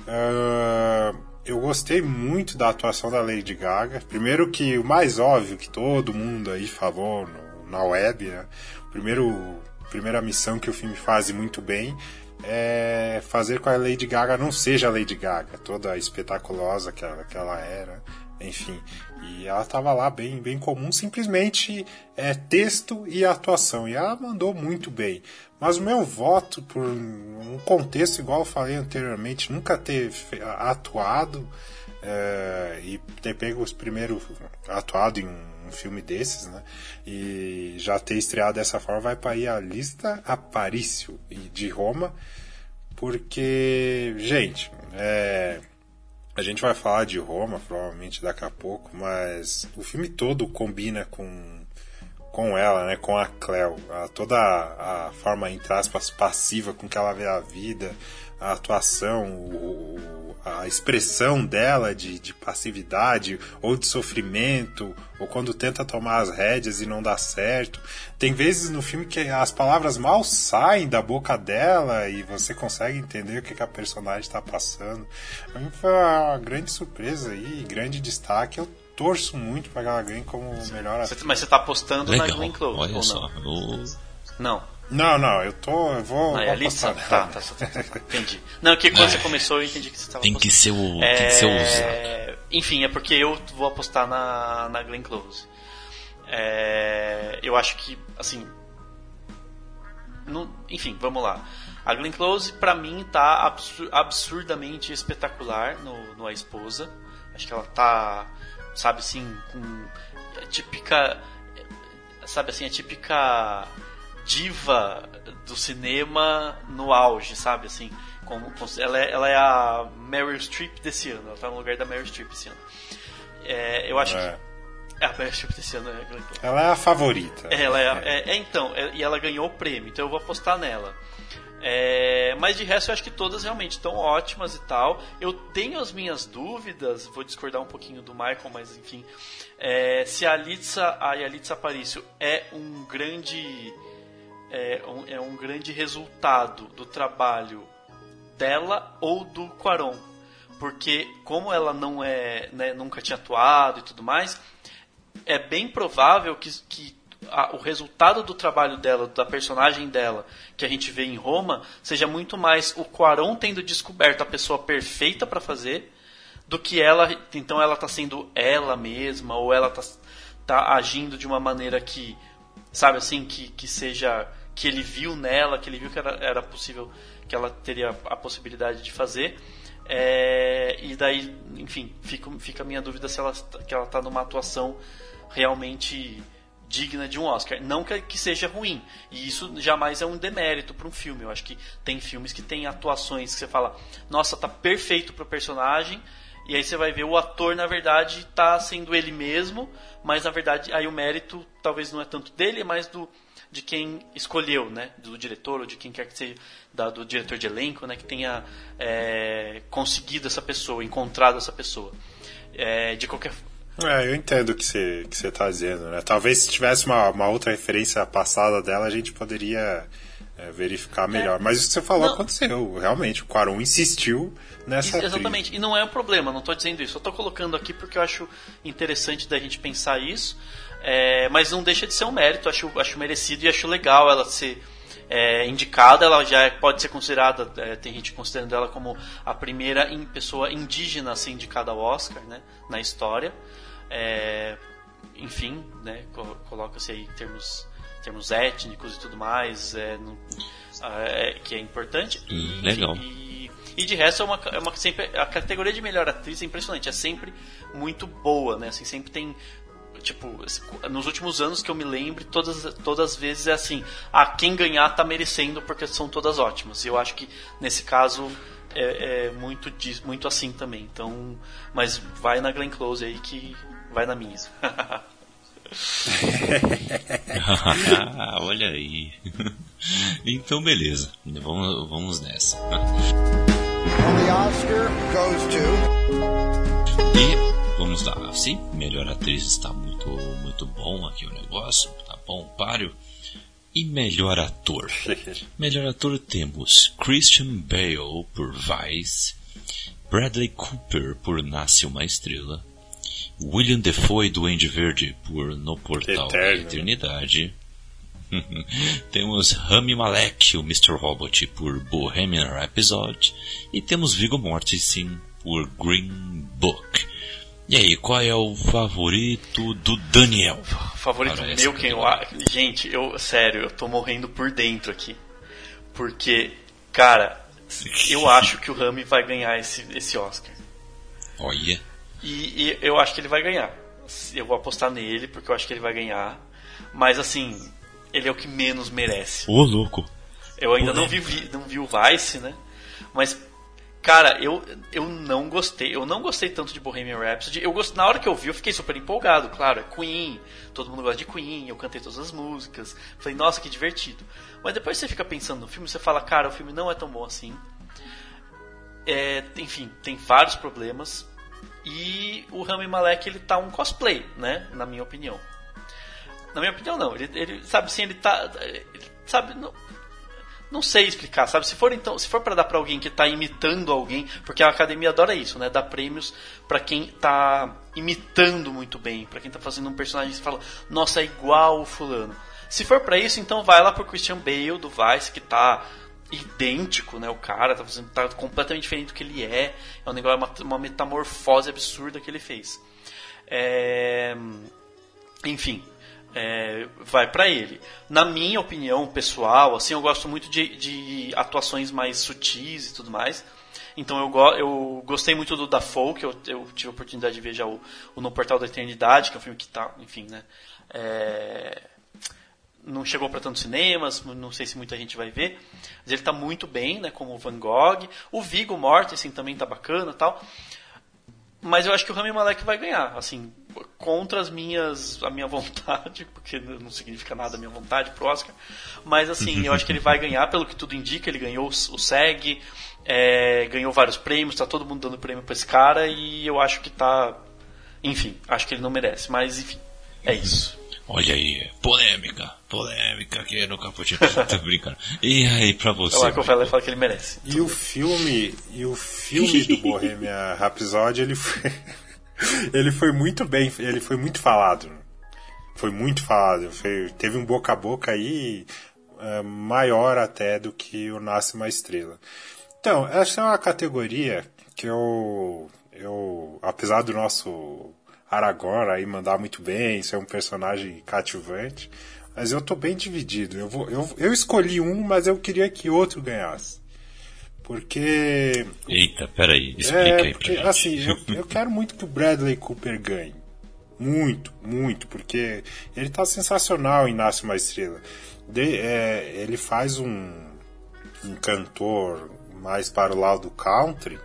Uh, eu gostei muito da atuação da Lady Gaga. Primeiro que o mais óbvio que todo mundo aí falou no, na web, né? Primeiro, primeira missão que o filme faz muito bem é fazer com a Lady Gaga não seja a Lady Gaga, toda espetaculosa que ela, que ela era, enfim. E ela estava lá bem, bem comum, simplesmente é, texto e atuação. E ela mandou muito bem. Mas o meu voto, por um contexto igual eu falei anteriormente, nunca ter atuado é, e ter pego os primeiros atuado em um, filme desses, né? E já ter estreado dessa forma, vai para ir a lista Aparício de Roma, porque, gente, é, a gente vai falar de Roma provavelmente daqui a pouco, mas o filme todo combina com com ela, né, com a Cleo, a, toda a, a, forma entre aspas passiva com que ela vê a vida, a atuação, o, a expressão dela de, de passividade ou de sofrimento, ou quando tenta tomar as rédeas e não dá certo. Tem vezes no filme que as palavras mal saem da boca dela e você consegue entender o que, que a personagem está passando. Pra mim foi uma grande surpresa aí, grande destaque. Eu torço muito para que ela ganhe como melhor atriz. Mas você tá apostando Legal. na Glenn Close, Olha só. Não? não. Não, não, eu tô. Eu vou. Não, é? Tá, tá, tá, tá, tá, entendi. Não, que quando é. você começou eu entendi que você estava Tem que ser o. É... Tem que ser o. Enfim, é porque eu vou apostar na, na Glenn Close. É... Eu acho que, assim. No... Enfim, vamos lá. A Glenn Close, pra mim, tá absur absurdamente espetacular no, no A Esposa. Acho que ela tá sabe assim, com a típica, sabe assim, a típica diva do cinema no auge, sabe assim, como, ela, é, ela é a Meryl Streep desse ano, ela tá no lugar da Meryl Streep esse ano. É, eu acho é. que é a Meryl Streep desse ano é Ela é a favorita. É, ela é, é. é então, e ela ganhou o prêmio, então eu vou apostar nela. É, mas de resto eu acho que todas realmente estão ótimas e tal. Eu tenho as minhas dúvidas, vou discordar um pouquinho do Michael, mas enfim. É, se a Litsa, a Yalitza Aparicio é um grande é um, é um grande resultado do trabalho dela ou do Quaron. Porque como ela não é, né, nunca tinha atuado e tudo mais, é bem provável que, que a, o resultado do trabalho dela, da personagem dela, que a gente vê em Roma, seja muito mais o Quaron tendo descoberto a pessoa perfeita para fazer, do que ela, então ela está sendo ela mesma, ou ela está tá agindo de uma maneira que, sabe assim, que, que seja, que ele viu nela, que ele viu que era, era possível, que ela teria a possibilidade de fazer. É, e daí, enfim, fica, fica a minha dúvida se ela, que ela está numa atuação realmente digna de um Oscar. Não que, seja ruim. E isso jamais é um demérito para um filme. Eu acho que tem filmes que tem atuações que você fala, nossa, tá perfeito pro personagem. E aí você vai ver o ator, na verdade, tá sendo ele mesmo, mas na verdade aí o mérito talvez não é tanto dele, é mais do de quem escolheu, né? Do diretor ou de quem quer que seja, da, do diretor de elenco, né? Que tenha é, conseguido essa pessoa, encontrado essa pessoa. É, de qualquer é, eu entendo o que você que está dizendo, né? Talvez se tivesse uma, uma outra referência passada dela, a gente poderia é, verificar melhor. É. Mas isso que você falou não. aconteceu. Realmente, o Quaron insistiu nessa isso, Exatamente. E não é um problema, não estou dizendo isso. Eu estou colocando aqui porque eu acho interessante da gente pensar isso. É, mas não deixa de ser um mérito, acho, acho merecido e acho legal ela ser é, indicada, ela já é, pode ser considerada, é, tem gente considerando ela como a primeira pessoa indígena a ser indicada ao Oscar né, na história. É, enfim, né, coloca-se aí termos, termos étnicos e tudo mais, é, no, é, que é importante. Hum, legal. E, e, de resto é uma, é uma sempre a categoria de melhor atriz é impressionante, é sempre muito boa, né? Assim, sempre tem tipo, nos últimos anos que eu me lembre, todas, todas as vezes é assim, ah, quem ganhar tá merecendo porque são todas ótimas. E eu acho que nesse caso é, é muito, muito assim também. Então, mas vai na Glenn Close aí que vai na minha. Olha aí. Então, beleza. Vamos, vamos nessa. E vamos lá. Sim, melhor atriz está muito, muito bom aqui o negócio, tá bom, páreo. E melhor ator? melhor ator temos Christian Bale por Vice, Bradley Cooper por Nasce uma Estrela, William Defoe Duende Verde por No Portal Eterno. da Eternidade. temos Rami Malek, o Mr. Robot, por Bohemian Rhapsody. E temos Viggo Mortensen por Green Book. E aí, qual é o favorito do Daniel? Favorito meu, quem eu Gente, eu, sério, eu tô morrendo por dentro aqui. Porque, cara, eu acho que o Rami vai ganhar esse, esse Oscar. Olha. E, e, eu acho que ele vai ganhar. Eu vou apostar nele, porque eu acho que ele vai ganhar. Mas, assim, ele é o que menos merece. Ô, louco. Eu ainda não vi, não vi o Vice, né? Mas Cara, eu, eu não gostei. Eu não gostei tanto de Bohemian Rhapsody. Eu gost... Na hora que eu vi, eu fiquei super empolgado. Claro, é Queen. Todo mundo gosta de Queen. Eu cantei todas as músicas. Falei, nossa, que divertido. Mas depois você fica pensando no filme, você fala, cara, o filme não é tão bom assim. É, enfim, tem vários problemas. E o Rami Malek, ele tá um cosplay, né? Na minha opinião. Na minha opinião, não. Ele, ele sabe assim, ele tá. Ele, sabe, não, não sei explicar, sabe? Se for então, se for para dar para alguém que está imitando alguém, porque a academia adora isso, né? Dar prêmios para quem está imitando muito bem, para quem está fazendo um personagem que fala, nossa, é igual o fulano. Se for para isso, então vai lá pro Christian Bale do Vice que tá idêntico, né? O cara tá fazendo tá completamente diferente do que ele é. É um negócio, uma, uma metamorfose absurda que ele fez. É... Enfim, é, vai para ele. Na minha opinião pessoal, assim, eu gosto muito de, de atuações mais sutis e tudo mais. Então eu, go eu gostei muito do Dafoe, que eu, eu tive a oportunidade de ver já o, o, No Portal da Eternidade, que é um filme que tá, enfim, né? É, não chegou para tantos cinemas, não sei se muita gente vai ver, mas ele está muito bem, né, como o Van Gogh. O Viggo Mortensen também tá bacana, tal. Mas eu acho que o Rami Malek vai ganhar, assim, contra as minhas a minha vontade, porque não significa nada a minha vontade pro Oscar. Mas assim, eu acho que ele vai ganhar, pelo que tudo indica, ele ganhou o SEG, é, ganhou vários prêmios, tá todo mundo dando prêmio pra esse cara e eu acho que tá. Enfim, acho que ele não merece, mas enfim, é isso. Olha aí, polêmica, polêmica aqui no Caputino. Tô brincando. E aí, pra você? O Michael fala que ele merece. E o filme, e o filme do Bohemia Rhapsody, ele foi, ele foi muito bem, ele foi muito falado. Foi muito falado. Foi, teve um boca a boca aí uh, maior até do que o Nasce uma Estrela. Então, essa é uma categoria que eu, eu apesar do nosso Aragorn aí mandar muito bem, ser um personagem cativante, mas eu tô bem dividido. Eu, vou, eu, eu escolhi um, mas eu queria que outro ganhasse. Porque. Eita, peraí, explica é, aí porque, pra Assim, eu, eu quero muito que o Bradley Cooper ganhe. Muito, muito, porque ele tá sensacional em Nasce uma Estrela. De, é, ele faz um, um cantor mais para o lado do country.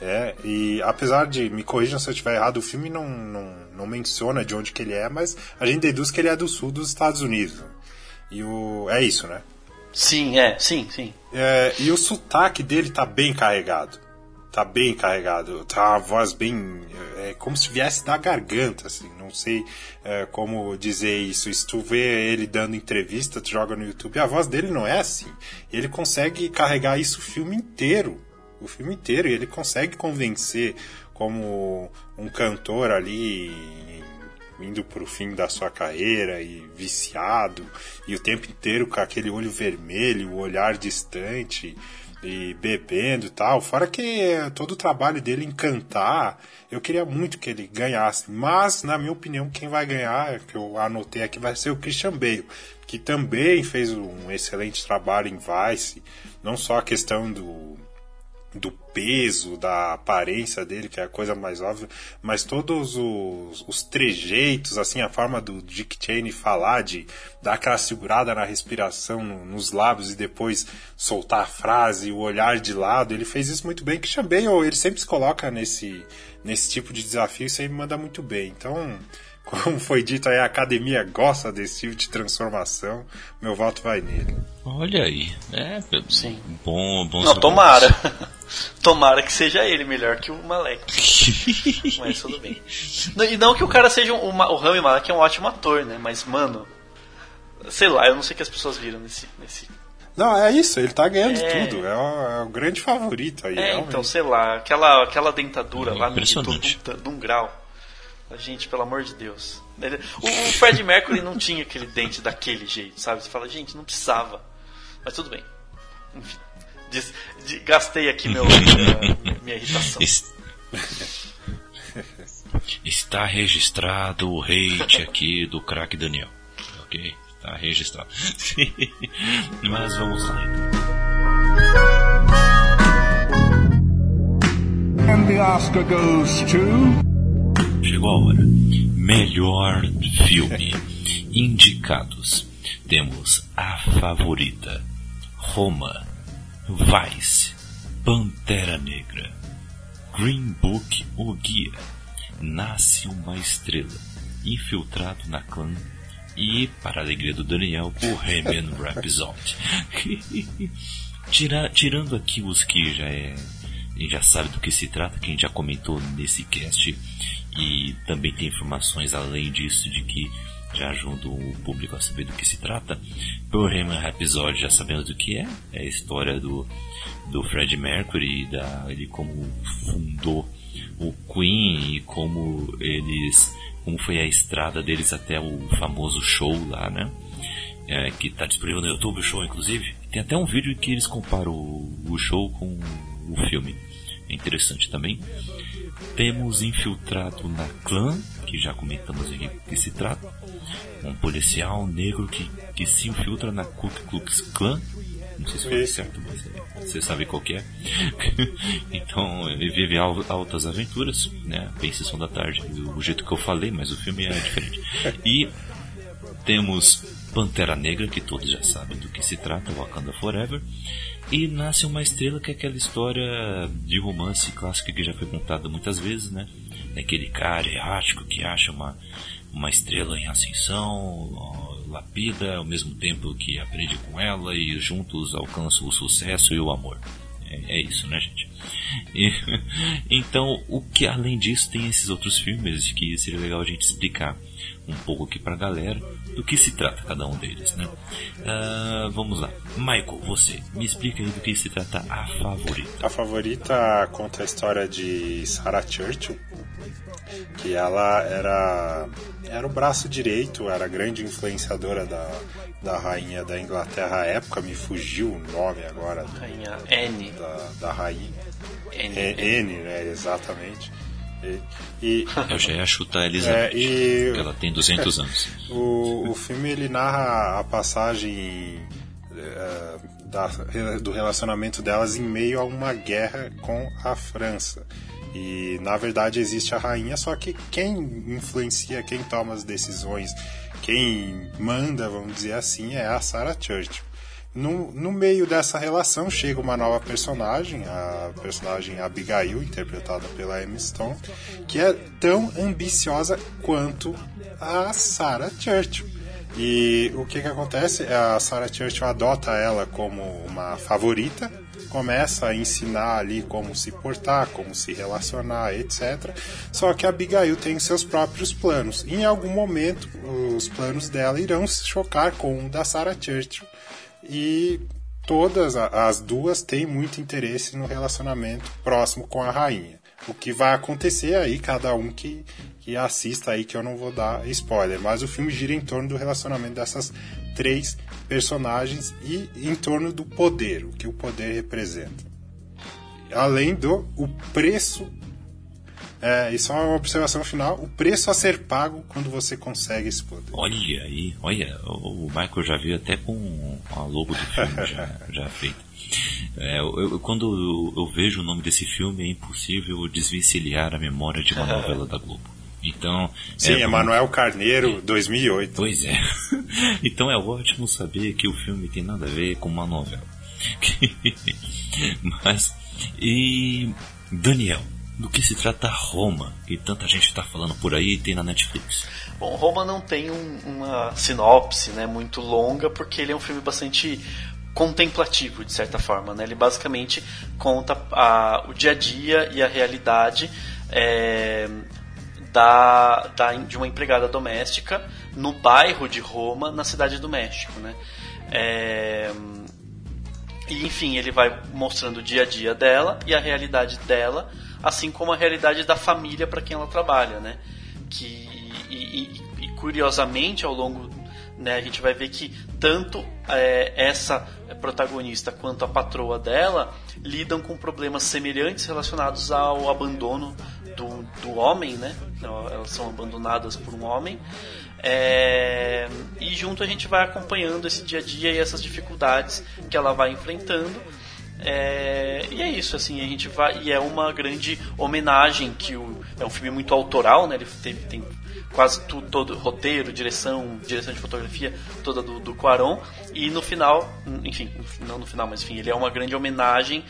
É, e apesar de, me corrijam se eu estiver errado, o filme não, não, não menciona de onde que ele é, mas a gente deduz que ele é do sul dos Estados Unidos. E o, é isso, né? Sim, é, sim, sim. É, e o sotaque dele tá bem carregado. Tá bem carregado. Tá uma voz bem. É como se viesse da garganta, assim. Não sei é, como dizer isso. Se tu vê ele dando entrevista, tu joga no YouTube, a voz dele não é assim. Ele consegue carregar isso o filme inteiro. O filme inteiro. E ele consegue convencer como um cantor ali indo para o fim da sua carreira e viciado e o tempo inteiro com aquele olho vermelho, o olhar distante e bebendo e tal. Fora que todo o trabalho dele em cantar, eu queria muito que ele ganhasse. Mas, na minha opinião, quem vai ganhar, que eu anotei aqui, vai ser o Christian Bale, que também fez um excelente trabalho em Vice. Não só a questão do do peso, da aparência dele, que é a coisa mais óbvia, mas todos os, os trejeitos, assim, a forma do Dick Cheney falar, de dar aquela segurada na respiração no, nos lábios e depois soltar a frase, o olhar de lado, ele fez isso muito bem. Christian Bale, ele sempre se coloca nesse, nesse tipo de desafio e sempre manda muito bem. Então, como foi dito aí, a academia gosta desse tipo de transformação. Meu voto vai nele. Olha aí, é, sim. Bom, bom. Não, tomara. Tomara que seja ele melhor que o Malek. Mas tudo bem. E não que o cara seja um, o Rami Malek é um ótimo ator, né? Mas, mano, sei lá, eu não sei o que as pessoas viram nesse. nesse... Não, é isso, ele tá ganhando é... tudo. É o, é o, grande favorito aí. É, realmente. então, sei lá, aquela, aquela dentadura é lá no de, de um grau. Gente, pelo amor de Deus. O, o Fred Mercury não tinha aquele dente daquele jeito, sabe? Você fala, gente, não precisava. Mas tudo bem. Enfim. Diz, de, gastei aqui meu, minha, minha irritação. Está registrado o hate aqui do craque Daniel. Ok? Está registrado. Mas vamos lá então. And the Oscar goes to... Chegou a hora. Melhor filme. Indicados. Temos A Favorita, Roma, Vice, Pantera Negra, Green Book, O Guia, Nasce uma Estrela, Infiltrado na Clã e, para a alegria do Daniel, Bohemian Rhapsody. Tira, tirando aqui os que já é a gente já sabe do que se trata, que a gente já comentou nesse cast e também tem informações além disso de que já ajuda o público a saber do que se trata. Bohemian Rhapsody já sabendo do que é, é a história do, do Fred Mercury, da, ele como fundou o Queen e como eles, como foi a estrada deles até o famoso show lá, né? É, que está disponível no YouTube, o show inclusive. Tem até um vídeo em que eles comparam o, o show com o filme. É interessante também. Temos infiltrado na clã, que já comentamos aqui que se trata. Um policial negro que, que se infiltra na Ku Klux Klan. Não sei se foi certo, mas você sabe qual que é. então ele vive altas aventuras, né? Bem sessão da tarde, do jeito que eu falei, mas o filme é diferente. E temos Pantera Negra, que todos já sabem do que se trata, Wakanda Forever. E nasce uma estrela que é aquela história de romance clássica que já foi contada muitas vezes, né? Aquele cara errático que acha uma, uma estrela em ascensão, lapida ao mesmo tempo que aprende com ela e juntos alcançam o sucesso e o amor. É, é isso, né, gente? E, então, o que além disso tem esses outros filmes que seria legal a gente explicar um pouco aqui pra galera do que se trata cada um deles, né? Uh, vamos lá. Michael, você, me explica aí do que se trata a favorita. A favorita conta a história de Sarah Churchill, que ela era, era o braço direito, era a grande influenciadora da, da rainha da Inglaterra à época, me fugiu o nome agora. Rainha N. Da, da rainha. N, N, né, exatamente. E, Eu já ia chutar a Elizabeth, é, e, ela tem 200 anos. O, o filme ele narra a passagem uh, da, do relacionamento delas em meio a uma guerra com a França. E na verdade existe a rainha, só que quem influencia, quem toma as decisões, quem manda, vamos dizer assim, é a Sarah Churchill. No, no meio dessa relação chega uma nova personagem, a personagem Abigail, interpretada pela Emma Stone, que é tão ambiciosa quanto a Sarah Churchill. E o que, que acontece? A Sarah Churchill adota ela como uma favorita, começa a ensinar ali como se portar, como se relacionar, etc. Só que a Abigail tem seus próprios planos. Em algum momento, os planos dela irão se chocar com o da Sarah Churchill e todas as duas têm muito interesse no relacionamento próximo com a rainha. O que vai acontecer aí, cada um que, que assista aí, que eu não vou dar spoiler, mas o filme gira em torno do relacionamento dessas três personagens e em torno do poder, o que o poder representa. Além do o preço é, e só uma observação final: o preço a ser pago quando você consegue esse poder. Olha aí, olha, o Michael já veio até com a logo do filme já, já feita. É, eu, quando eu, vejo o nome desse filme, é impossível desvencilhar a memória de uma novela da Globo. Então, Sim, é, Emanuel Carneiro, 2008. Pois é. então é ótimo saber que o filme tem nada a ver com uma novela. Mas, e Daniel, do que se trata Roma, que tanta gente está falando por aí e tem na Netflix? Bom, Roma não tem um, uma sinopse né, muito longa, porque ele é um filme bastante contemplativo, de certa forma. Né? Ele basicamente conta a, o dia a dia e a realidade é, da, da, de uma empregada doméstica no bairro de Roma, na cidade do México. Né? É, e enfim, ele vai mostrando o dia a dia dela e a realidade dela, assim como a realidade da família para quem ela trabalha, né? Que e, e, e, curiosamente ao longo, né, a gente vai ver que tanto é, essa protagonista quanto a patroa dela lidam com problemas semelhantes relacionados ao abandono do, do homem, né? Elas são abandonadas por um homem. É, e junto a gente vai acompanhando esse dia a dia e essas dificuldades que ela vai enfrentando. É, e é isso, assim, a gente vai. E é uma grande homenagem que o, é um filme muito autoral, né? Ele teve, tem quase tudo, todo roteiro, direção, direção de fotografia toda do, do Quaron. E no final, enfim, não no final, mas enfim, ele é uma grande homenagem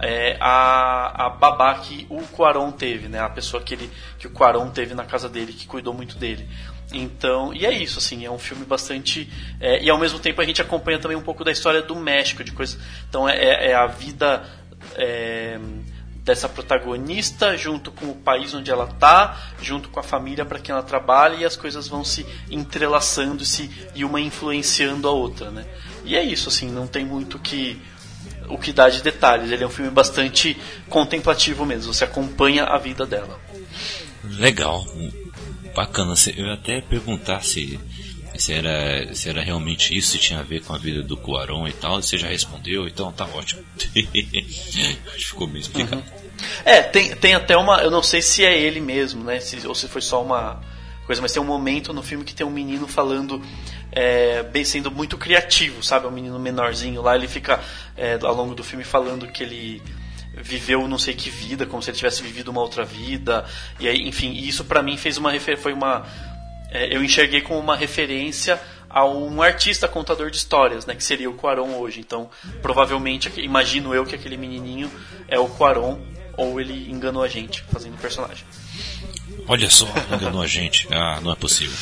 é, a, a babá que o Quaron teve, né? A pessoa que, ele, que o Quaron teve na casa dele, que cuidou muito dele. Então, e é isso, assim, é um filme bastante. É, e ao mesmo tempo a gente acompanha também um pouco da história do México, de coisas. Então é, é, é a vida é, dessa protagonista junto com o país onde ela está, junto com a família para quem ela trabalha, e as coisas vão se entrelaçando se, e uma influenciando a outra, né? E é isso, assim, não tem muito que o que dá de detalhes. Ele é um filme bastante contemplativo mesmo. Você acompanha a vida dela. Legal bacana. Eu até perguntar se, se, era, se era realmente isso, se tinha a ver com a vida do Cuaron e tal. Você já respondeu, então tá ótimo. Ficou bem explicado. Uhum. É, tem, tem até uma. Eu não sei se é ele mesmo, né? Se, ou se foi só uma coisa, mas tem um momento no filme que tem um menino falando. É, bem sendo muito criativo, sabe? Um menino menorzinho lá, ele fica é, ao longo do filme falando que ele viveu não sei que vida, como se ele tivesse vivido uma outra vida. E aí, enfim, isso para mim fez uma foi uma é, eu enxerguei como uma referência a um artista contador de histórias, né, que seria o Quaron hoje. Então, provavelmente, imagino eu que aquele menininho é o Quaron ou ele enganou a gente fazendo personagem. Olha só, enganou a gente. Ah, não é possível.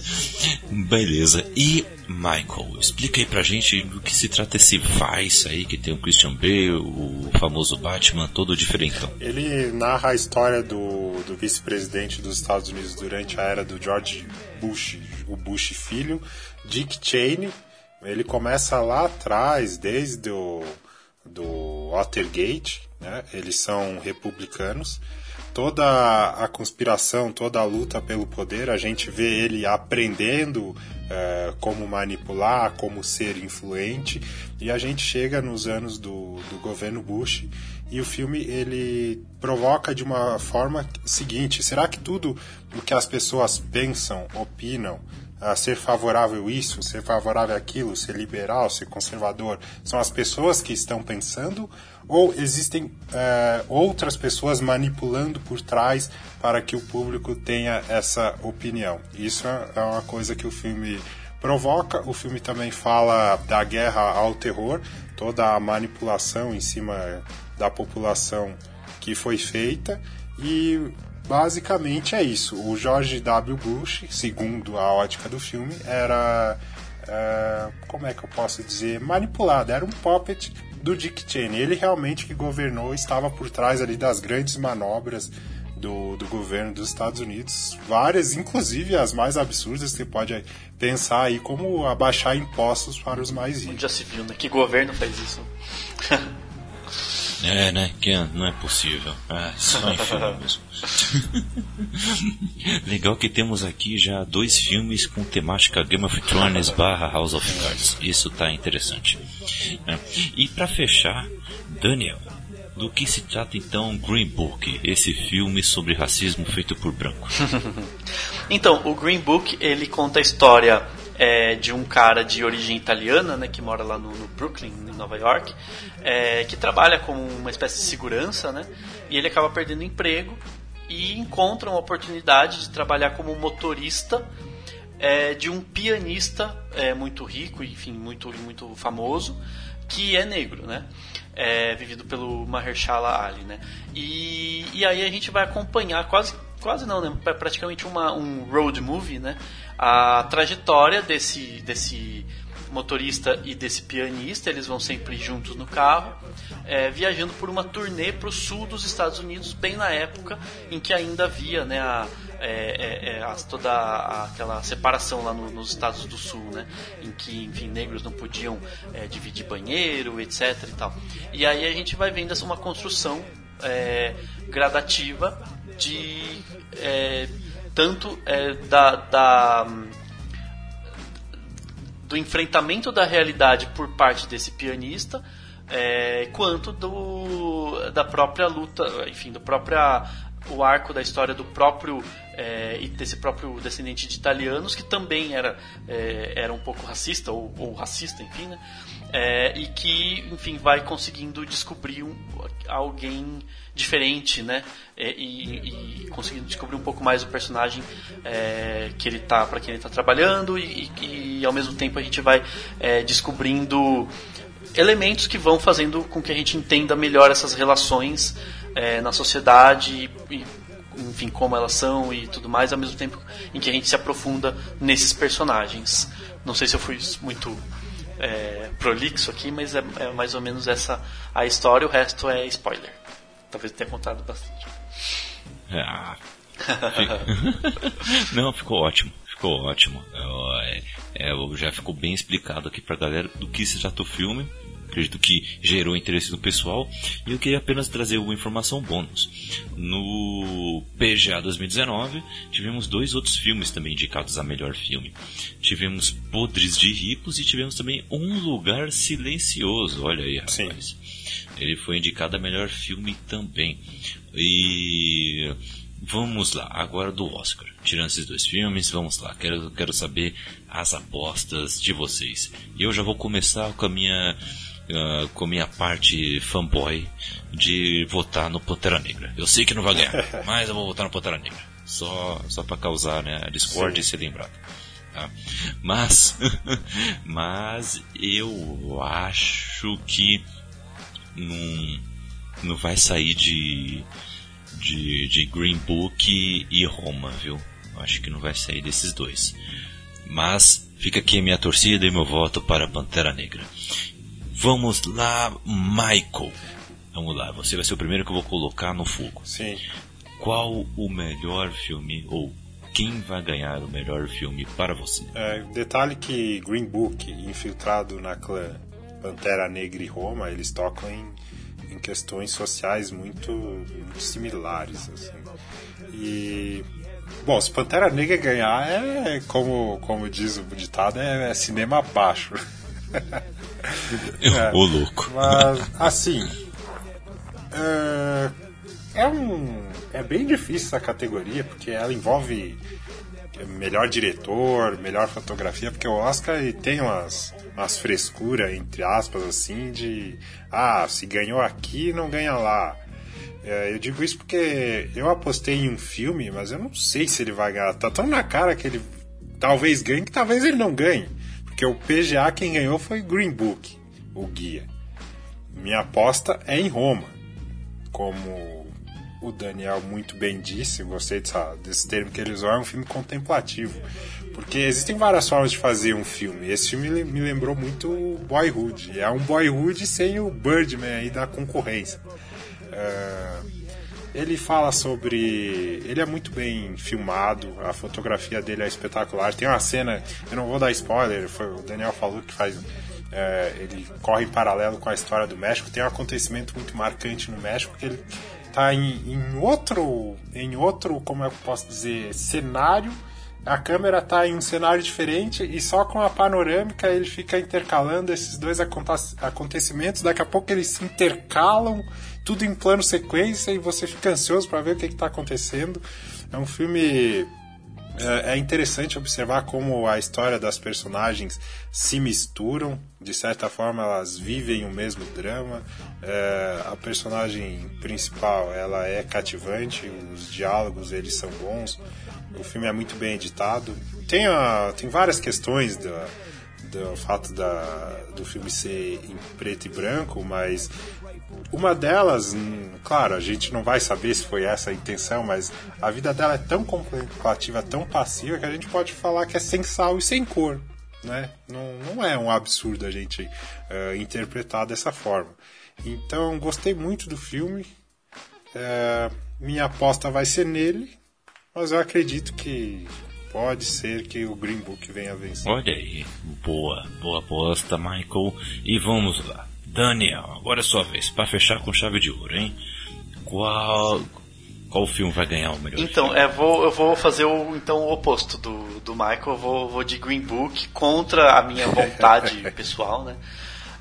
Beleza. E Michael, explica aí pra gente do que se trata esse Vice aí, que tem o Christian Bale, o famoso Batman, todo diferentão. Ele narra a história do, do vice-presidente dos Estados Unidos durante a era do George Bush, o Bush filho, Dick Cheney. Ele começa lá atrás, desde o do Watergate, né? eles são republicanos toda a conspiração, toda a luta pelo poder, a gente vê ele aprendendo é, como manipular, como ser influente, e a gente chega nos anos do, do governo Bush e o filme ele provoca de uma forma seguinte: será que tudo o que as pessoas pensam, opinam, a ser favorável isso, ser favorável aquilo, ser liberal, ser conservador, são as pessoas que estão pensando ou existem é, outras pessoas manipulando por trás para que o público tenha essa opinião? Isso é uma coisa que o filme provoca. O filme também fala da guerra ao terror, toda a manipulação em cima da população que foi feita e basicamente é isso. O George W. Bush, segundo a ótica do filme, era. É, como é que eu posso dizer? Manipulado, era um puppet do Dick Cheney. Ele realmente que governou, estava por trás ali das grandes manobras do, do governo dos Estados Unidos. Várias, inclusive as mais absurdas, você pode pensar aí como abaixar impostos para os mais ricos. Já se viu, né? Que governo fez isso? É, né? Que não é possível. É, só em filme mesmo. Legal que temos aqui já dois filmes com temática Game of Thrones barra House of Cards. Isso tá interessante. É. E para fechar, Daniel, do que se trata então Green Book, esse filme sobre racismo feito por branco? então, o Green Book ele conta a história é, de um cara de origem italiana, né, que mora lá no, no Brooklyn, em Nova York, é, que trabalha como uma espécie de segurança, né, e ele acaba perdendo emprego e encontra uma oportunidade de trabalhar como motorista é, de um pianista é, muito rico, enfim, muito, muito famoso, que é negro, né? É, vivido pelo Mahershala Ali, né? E, e aí a gente vai acompanhar quase quase não, né? Praticamente uma, um road movie, né? A trajetória desse, desse motorista e desse pianista, eles vão sempre juntos no carro, é, viajando por uma turnê para o sul dos Estados Unidos, bem na época em que ainda havia né, a, é, é, é toda a, aquela separação lá no, nos Estados do Sul, né, em que enfim, negros não podiam é, dividir banheiro, etc. E, tal. e aí a gente vai vendo essa uma construção é, gradativa de tanto da, da do enfrentamento da realidade por parte desse pianista, é, quanto do, da própria luta, enfim, do própria o arco da história do próprio é, desse próprio descendente de italianos que também era é, era um pouco racista ou, ou racista, enfim, né? É, e que enfim vai conseguindo descobrir um, alguém diferente, né? É, e, e, conseguindo descobrir um pouco mais o personagem é, que ele tá, para quem ele está trabalhando e, e, e, ao mesmo tempo a gente vai é, descobrindo elementos que vão fazendo com que a gente entenda melhor essas relações é, na sociedade e, enfim, como elas são e tudo mais, ao mesmo tempo em que a gente se aprofunda nesses personagens. Não sei se eu fui muito é, prolixo aqui, mas é, é, mais ou menos essa a história, o resto é spoiler. Talvez tenha contado bastante. Ah. Não, ficou ótimo. Ficou ótimo. É, é, já ficou bem explicado aqui pra galera do que se trata o filme. Acredito que gerou interesse no pessoal. E eu queria apenas trazer uma informação bônus. No PGA 2019, tivemos dois outros filmes também indicados a melhor filme. Tivemos Podres de Ricos e tivemos também Um Lugar Silencioso. Olha aí, rapaz. Sim. Ele foi indicado a melhor filme também. E vamos lá, agora do Oscar. Tirando esses dois filmes, vamos lá. Quero, quero saber as apostas de vocês. E eu já vou começar com a minha, uh, com a minha parte fanboy de votar no Pantera Negra. Eu sei que não vai ganhar, mas eu vou votar no Pantera Negra. Só, só para causar né, a discórdia e ser lembrado. Tá? Mas, mas eu acho que não, não vai sair de, de, de Green Book e Roma, viu? Acho que não vai sair desses dois. Mas fica aqui a minha torcida e meu voto para Pantera Negra. Vamos lá, Michael. Vamos lá, você vai ser o primeiro que eu vou colocar no fogo. Sim. Qual o melhor filme ou quem vai ganhar o melhor filme para você? É, detalhe que Green Book, infiltrado na clã Pantera Negra e Roma, eles tocam em, em questões sociais muito, muito similares. Assim. E Bom, se Pantera Negra ganhar, é como, como diz o ditado, é, é cinema abaixo. é, o louco. Mas, assim. É, é, um. É bem difícil essa categoria, porque ela envolve melhor diretor, melhor fotografia, porque o Oscar tem umas, umas frescuras, entre aspas, assim, de ah, se ganhou aqui, não ganha lá. É, eu digo isso porque eu apostei em um filme, mas eu não sei se ele vai ganhar. Tá tão na cara que ele talvez ganhe que talvez ele não ganhe. Porque o PGA quem ganhou foi Green Book, o guia. Minha aposta é em Roma. Como o Daniel muito bem disse, gostei dessa, desse termo que ele usou, é um filme contemplativo. Porque existem várias formas de fazer um filme. Esse filme me lembrou muito Boyhood. É um Boyhood sem o Birdman aí da concorrência. É, ele fala sobre. Ele é muito bem filmado, a fotografia dele é espetacular. Tem uma cena, eu não vou dar spoiler, foi, o Daniel falou que faz. É, ele corre em paralelo com a história do México. Tem um acontecimento muito marcante no México que ele está em, em outro, em outro, como é que eu posso dizer, cenário a câmera está em um cenário diferente e só com a panorâmica ele fica intercalando esses dois acontecimentos. Daqui a pouco eles se intercalam, tudo em plano sequência e você fica ansioso para ver o que está acontecendo. É um filme. É, é interessante observar como a história das personagens se misturam, de certa forma elas vivem o mesmo drama. É, a personagem principal ela é cativante, os diálogos eles são bons. O filme é muito bem editado. Tem, a, tem várias questões do, fato da, do filme ser em preto e branco, mas uma delas, hum, claro, a gente não vai saber se foi essa a intenção, mas a vida dela é tão contemplativa, tão passiva, que a gente pode falar que é sem sal e sem cor. né? Não, não é um absurdo a gente uh, interpretar dessa forma. Então, gostei muito do filme. Uh, minha aposta vai ser nele, mas eu acredito que pode ser que o Green Book venha vencer. Olha aí, boa, boa aposta, Michael. E vamos lá. Daniel, agora é sua vez, para fechar com chave de ouro, hein? Qual qual filme vai ganhar o melhor então, filme? É, vou, eu vou fazer o, então, o oposto do, do Michael. Eu vou, vou de Green Book contra a minha vontade pessoal, né?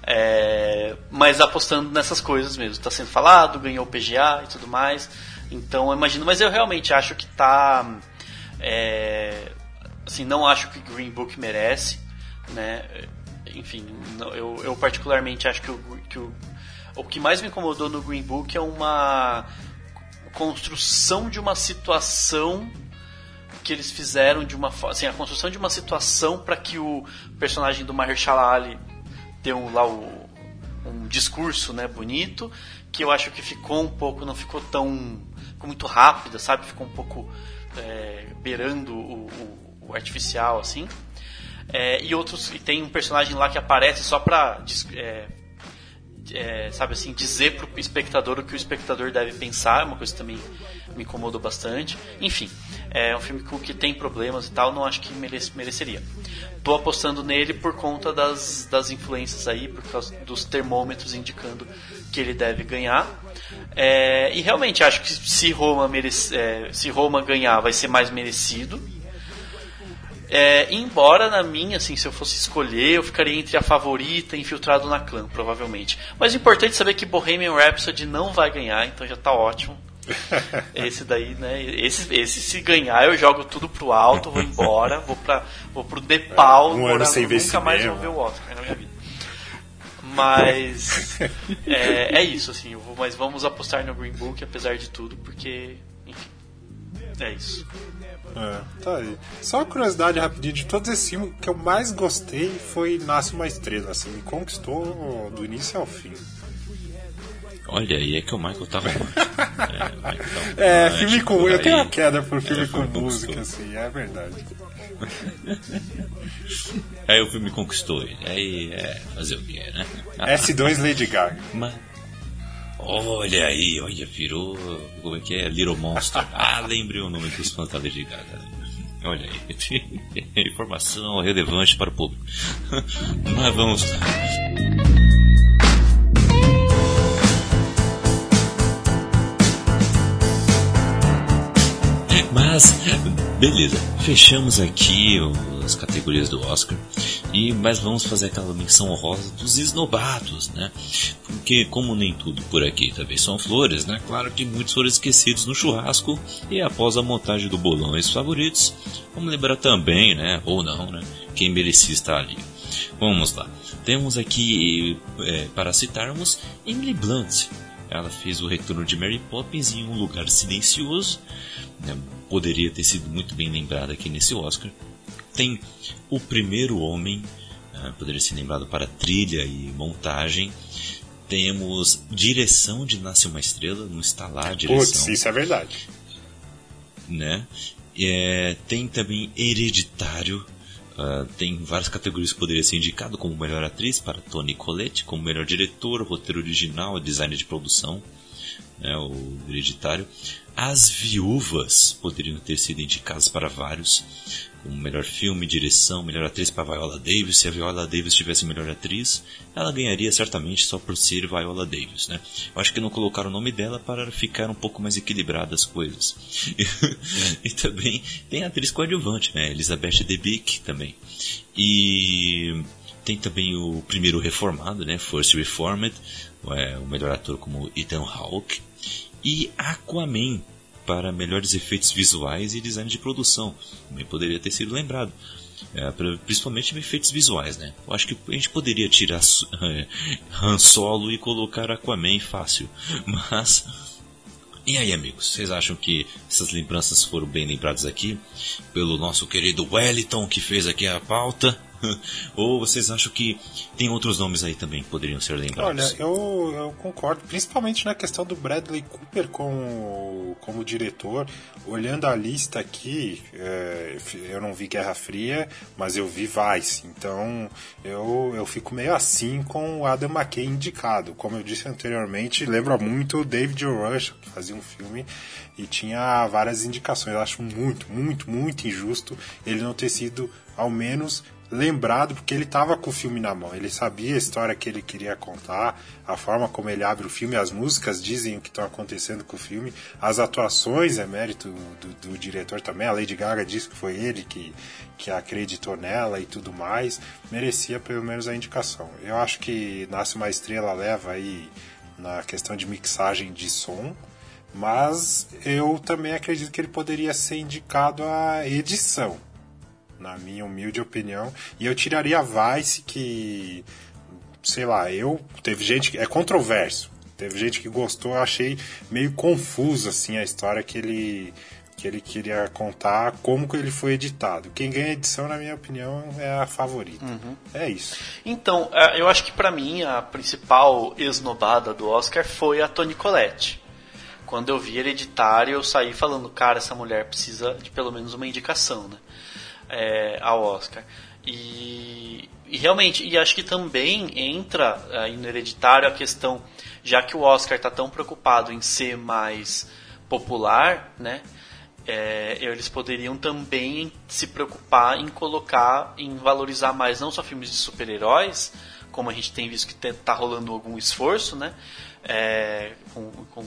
É, mas apostando nessas coisas mesmo. Está sendo falado, ganhou o PGA e tudo mais. Então eu imagino. Mas eu realmente acho que tá. É, assim, não acho que Green Book merece. Né? Enfim, eu, eu particularmente acho que, o, que o, o que mais me incomodou no Green Book é uma construção de uma situação que eles fizeram de uma assim a construção de uma situação para que o personagem do Mahershala Ali dê um, lá o, um discurso né bonito que eu acho que ficou um pouco não ficou tão ficou muito rápida sabe? Ficou um pouco é, beirando o, o, o, artificial assim é, e outros e tem um personagem lá que aparece só para é, é, sabe assim, dizer pro espectador o que o espectador deve pensar, é uma coisa que também me incomodou bastante. Enfim, é um filme que tem problemas e tal, não acho que merece, mereceria. Tô apostando nele por conta das, das influências aí, por causa dos termômetros indicando que ele deve ganhar. É, e realmente acho que se Roma, merece, é, se Roma ganhar, vai ser mais merecido é, embora na minha, assim, se eu fosse escolher, eu ficaria entre a favorita e infiltrado na clã, provavelmente. Mas o importante é saber que Bohemian Rhapsody não vai ganhar, então já tá ótimo. esse daí, né? Esse, esse se ganhar, eu jogo tudo pro alto, vou embora, vou, pra, vou pro Nepal, é, um ano sem ver nunca mais vou ver o Oscar na minha vida. Mas é, é isso, assim, vou, mas vamos apostar no Green Book, apesar de tudo, porque, enfim, é isso. É, tá aí. Só uma curiosidade rapidinho, de todos esses filmes, que eu mais gostei foi Nasce uma Estrela, assim, me conquistou do início ao fim. Olha aí, é que o Michael tava. é, é filme com. Eu tenho uma queda por filme é, com música, assim, é verdade. aí o filme conquistou ele. Aí é fazer o quê, né? S2 Lady Gaga. Mas, Olha aí, olha, virou. Como é que é? Little Monster. Ah, lembrei o nome dos fãs da Lady Gaga. Olha aí. Informação relevante para o público. Mas vamos lá. Mas, beleza, fechamos aqui as categorias do Oscar. E, mas vamos fazer aquela menção honrosa dos esnobados, né? Porque, como nem tudo por aqui também são flores, né? Claro que muitos foram esquecidos no churrasco e após a montagem do bolão esses favoritos, vamos lembrar também, né? Ou não, né? Quem merecia estar ali. Vamos lá. Temos aqui, é, para citarmos, Emily Blunt. Ela fez o retorno de Mary Poppins em um lugar silencioso. Né? Poderia ter sido muito bem lembrada aqui nesse Oscar tem o primeiro homem, uh, poderia ser lembrado para trilha e montagem. Temos direção de Nasce uma Estrela, não está lá a direção. Putz, isso é verdade. Né? É, tem também Hereditário, Uh, tem várias categorias que poderia ser indicado como melhor atriz para Toni Collette, como melhor diretor, roteiro original, design de produção, né, o hereditário. As viúvas poderiam ter sido indicadas para vários como melhor filme, direção, melhor atriz para Viola Davis. Se a Viola Davis tivesse melhor atriz, ela ganharia certamente só por ser Viola Davis, né? Eu acho que não colocaram o nome dela para ficar um pouco mais equilibradas as coisas. e também tem a atriz coadjuvante, né? Elizabeth Debicki também. E tem também o primeiro reformado, né? First Reformed, é, o melhor ator como Ethan Hawke. E Aquaman, para melhores efeitos visuais e design de produção. Também poderia ter sido lembrado. É, principalmente efeitos visuais, né? Eu acho que a gente poderia tirar Han Solo e colocar Aquaman fácil, mas e aí, amigos, vocês acham que essas lembranças foram bem lembradas aqui pelo nosso querido Wellington que fez aqui a pauta? Ou vocês acham que tem outros nomes aí também que poderiam ser lembrados? Olha, eu, eu concordo, principalmente na questão do Bradley Cooper como, como diretor. Olhando a lista aqui, é, eu não vi Guerra Fria, mas eu vi Vice. Então eu, eu fico meio assim com o Adam McKay indicado. Como eu disse anteriormente, lembra muito o David Rush, que fazia um filme e tinha várias indicações. Eu acho muito, muito, muito injusto ele não ter sido, ao menos, lembrado, porque ele estava com o filme na mão. Ele sabia a história que ele queria contar, a forma como ele abre o filme, as músicas dizem o que está acontecendo com o filme, as atuações é mérito do, do, diretor também. A Lady Gaga disse que foi ele que, que acreditou nela e tudo mais. Merecia pelo menos a indicação. Eu acho que Nasce uma Estrela leva aí na questão de mixagem de som mas eu também acredito que ele poderia ser indicado à edição, na minha humilde opinião. E eu tiraria a Vice, que, sei lá, eu. Teve gente que. É controverso. Teve gente que gostou, eu achei meio confuso assim a história que ele que ele queria contar como que ele foi editado. Quem ganha edição, na minha opinião, é a favorita. Uhum. É isso. Então, é, eu acho que para mim a principal esnobada do Oscar foi a Toni Collette quando eu vi Hereditário, eu saí falando, cara, essa mulher precisa de pelo menos uma indicação, né? É, ao Oscar. E, e, realmente, e acho que também entra aí no Hereditário a questão, já que o Oscar está tão preocupado em ser mais popular, né? É, eles poderiam também se preocupar em colocar, em valorizar mais não só filmes de super-heróis, como a gente tem visto que está rolando algum esforço, né? É, com, com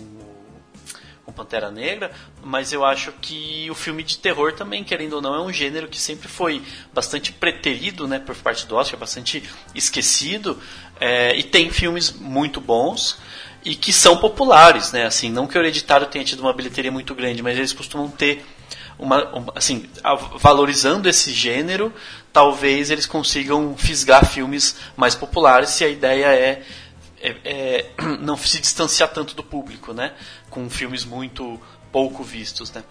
com Pantera Negra, mas eu acho que o filme de terror também, querendo ou não, é um gênero que sempre foi bastante preterido né, por parte do Oscar, bastante esquecido, é, e tem filmes muito bons e que são populares, né? Assim, não que o Hereditário tenha tido uma bilheteria muito grande, mas eles costumam ter uma, uma, assim, valorizando esse gênero, talvez eles consigam fisgar filmes mais populares se a ideia é, é, é não se distanciar tanto do público, né? Com filmes muito pouco vistos, né?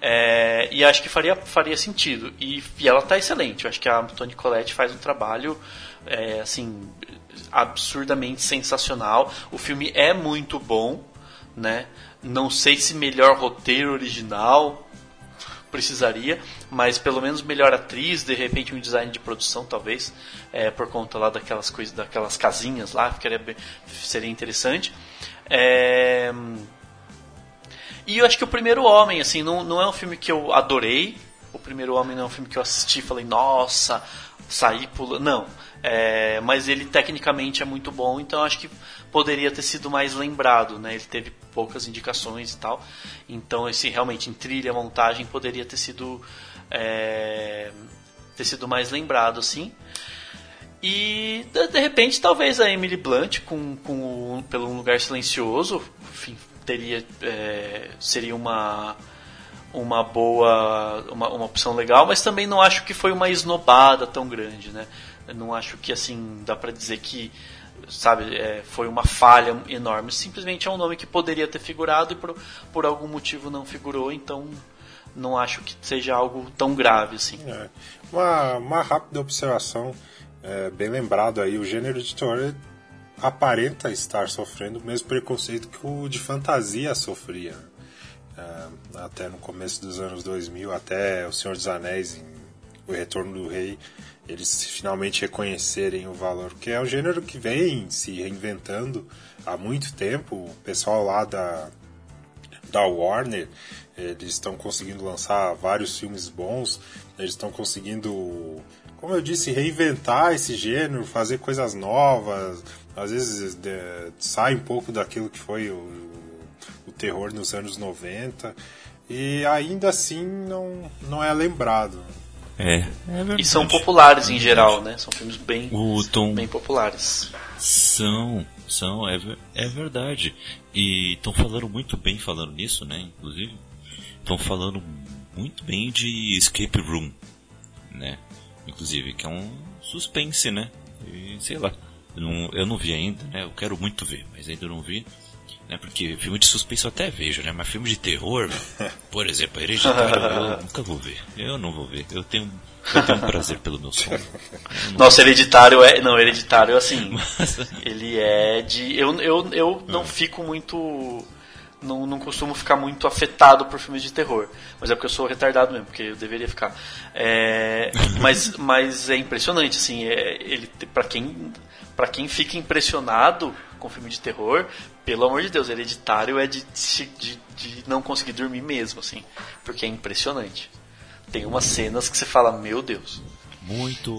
É, e acho que faria, faria sentido. E, e ela está excelente. Eu acho que a Toni Collette faz um trabalho é, assim absurdamente sensacional. O filme é muito bom, né? Não sei se melhor roteiro original precisaria, mas pelo menos melhor atriz, de repente um design de produção talvez, é, por conta lá daquelas coisas, daquelas casinhas lá, que seria interessante. É, e eu acho que o Primeiro Homem, assim, não, não é um filme que eu adorei. O Primeiro Homem não é um filme que eu assisti e falei, nossa, saí pulando. Não. É, mas ele tecnicamente é muito bom, então acho que poderia ter sido mais lembrado, né? Ele teve poucas indicações e tal. Então esse realmente em trilha, montagem poderia ter sido é, ter sido mais lembrado, assim. E de, repente talvez a Emily Blunt com, com pelo um lugar silencioso, enfim, teria é, seria uma uma boa uma, uma opção legal, mas também não acho que foi uma esnobada tão grande, né? Eu não acho que assim dá para dizer que sabe é, foi uma falha enorme. Simplesmente é um nome que poderia ter figurado e por, por algum motivo não figurou, então não acho que seja algo tão grave assim. É. Uma, uma rápida observação, é, bem lembrado aí, o gênero de terror aparenta estar sofrendo o mesmo preconceito que o de fantasia sofria. É, até no começo dos anos 2000, até O Senhor dos Anéis, em O Retorno do Rei, eles finalmente reconhecerem o valor, porque é um gênero que vem se reinventando há muito tempo. O pessoal lá da, da Warner, eles estão conseguindo lançar vários filmes bons, eles estão conseguindo, como eu disse, reinventar esse gênero, fazer coisas novas, às vezes de, sai um pouco daquilo que foi o, o terror nos anos 90 e ainda assim não, não é lembrado. É. é e são populares em geral, né? São filmes bem, Tom... bem populares. São, são, é, é verdade. E estão falando muito bem falando nisso, né? Inclusive, estão falando muito bem de Escape Room, né? Inclusive, que é um suspense, né? E sei lá. Eu não, eu não vi ainda, né? Eu quero muito ver, mas ainda não vi. Né? Porque filme de suspense eu até vejo, né? Mas filme de terror, por exemplo, Hereditário, eu nunca vou ver. Eu não vou ver. Eu tenho, eu tenho um prazer pelo meu sono. Nossa, Hereditário é. Não, Hereditário, assim. Mas... Ele é de. Eu, eu, eu não fico muito. Não, não costumo ficar muito afetado por filmes de terror. Mas é porque eu sou retardado mesmo, porque eu deveria ficar. É, mas, mas é impressionante, assim. É, ele, para quem, pra quem fica impressionado com filme de terror, pelo amor de Deus, hereditário é de, de, de não conseguir dormir mesmo, assim. Porque é impressionante. Tem umas cenas que você fala, meu Deus. Muito.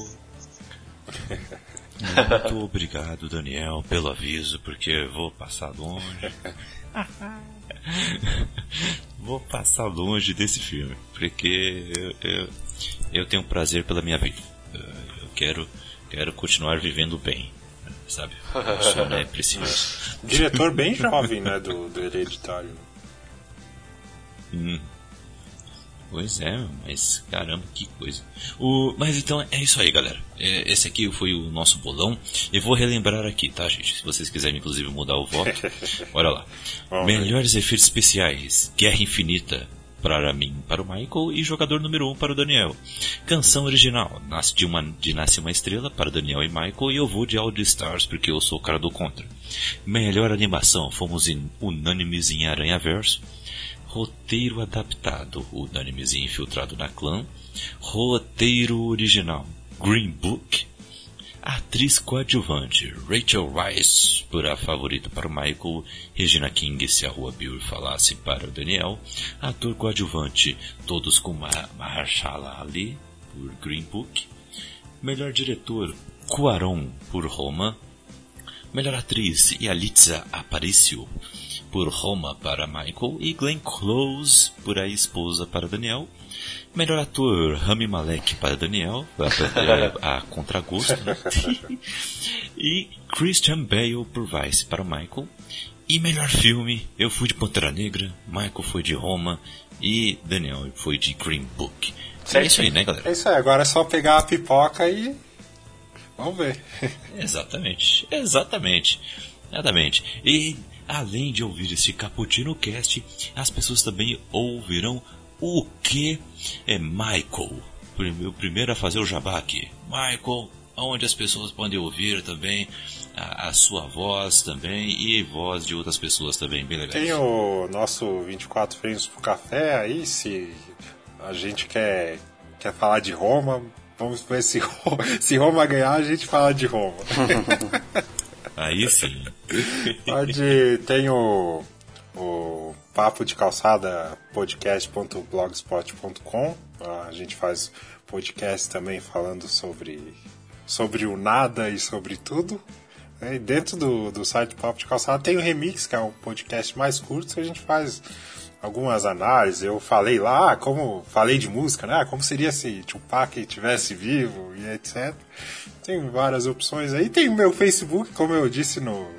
Muito obrigado, Daniel, pelo aviso, porque vou passar longe. vou passar longe desse filme, porque eu, eu, eu tenho prazer pela minha vida. Eu quero, quero continuar vivendo bem sabe? O sono é preciso. Diretor bem jovem, né, do, do Hereditário. Hum. Pois é, mas caramba, que coisa. O, mas então é isso aí, galera. É, esse aqui foi o nosso bolão. Eu vou relembrar aqui, tá, gente? Se vocês quiserem, inclusive, mudar o voto, bora lá. Melhores efeitos especiais: Guerra Infinita, para mim, para o Michael e jogador número 1 um para o Daniel. Canção original, Nasce de, uma, de Nasce uma Estrela para Daniel e Michael e eu vou de All the Stars porque eu sou o cara do contra. Melhor animação, fomos in, unânimes em Aranha Verso. Roteiro adaptado, unânimes em Infiltrado na Clã. Roteiro original, Green Book. Atriz coadjuvante Rachel Rice, por a favorita para o Michael, Regina King se a Rua Bill falasse para o Daniel, ator coadjuvante Todos com Mahershala Ali, por Green Book, melhor diretor Cuaron, por Roma, melhor atriz Yalitza Aparicio, por Roma para Michael, e Glenn Close, por a esposa para Daniel, Melhor ator, Rami Malek para Daniel, a, a contragosto. Né? e Christian Bale por Vice para Michael. E melhor filme, eu fui de Pantera Negra, Michael foi de Roma e Daniel foi de Green Book. É isso aí, né, galera? É isso aí, agora é só pegar a pipoca e. Vamos ver. exatamente, exatamente. Exatamente. E além de ouvir esse Cappuccino Cast, as pessoas também ouvirão o que é Michael? O primeiro a fazer o jabá aqui. Michael, onde as pessoas podem ouvir também a, a, sua voz também e voz de outras pessoas também, bem legal. Tem o nosso 24 Frames pro Café aí, se a gente quer, quer falar de Roma, vamos ver se, se Roma ganhar, a gente fala de Roma. aí sim. Pode, tem o, o papo de calçada podcast.blogspot.com. A gente faz podcast também falando sobre, sobre o nada e sobre tudo. E dentro do, do site Papo de Calçada tem o Remix, que é um podcast mais curto, que a gente faz algumas análises. Eu falei lá, como falei de música, né? Como seria se Tupac estivesse vivo e etc. Tem várias opções aí. Tem o meu Facebook, como eu disse no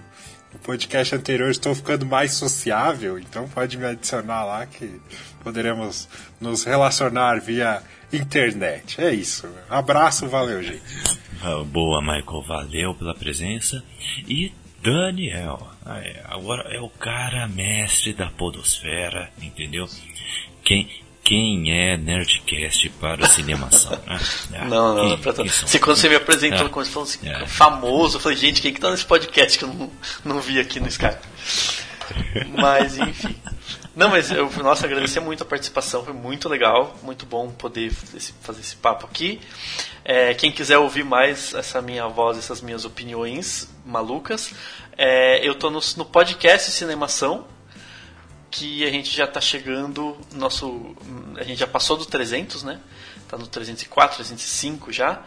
podcast anterior estou ficando mais sociável, então pode me adicionar lá que poderemos nos relacionar via internet. É isso. Abraço, valeu, gente. Ah, boa, Michael, valeu pela presença. E Daniel, agora é o cara mestre da podosfera, entendeu? Quem, quem é Nerdcast para cinemação. Ah, não, não, quem, não. Se quando você me apresentou, ah, quando você falou assim, é. famoso, eu falei, gente, quem que tá nesse podcast que eu não, não vi aqui no Skype? Mas, enfim. Não, mas eu, nossa, agradecer muito a participação, foi muito legal, muito bom poder fazer esse papo aqui. É, quem quiser ouvir mais essa minha voz, essas minhas opiniões malucas, é, eu tô no, no podcast Cinemação, que a gente já está chegando, nosso, a gente já passou do 300, né? Tá no 304, 305 já.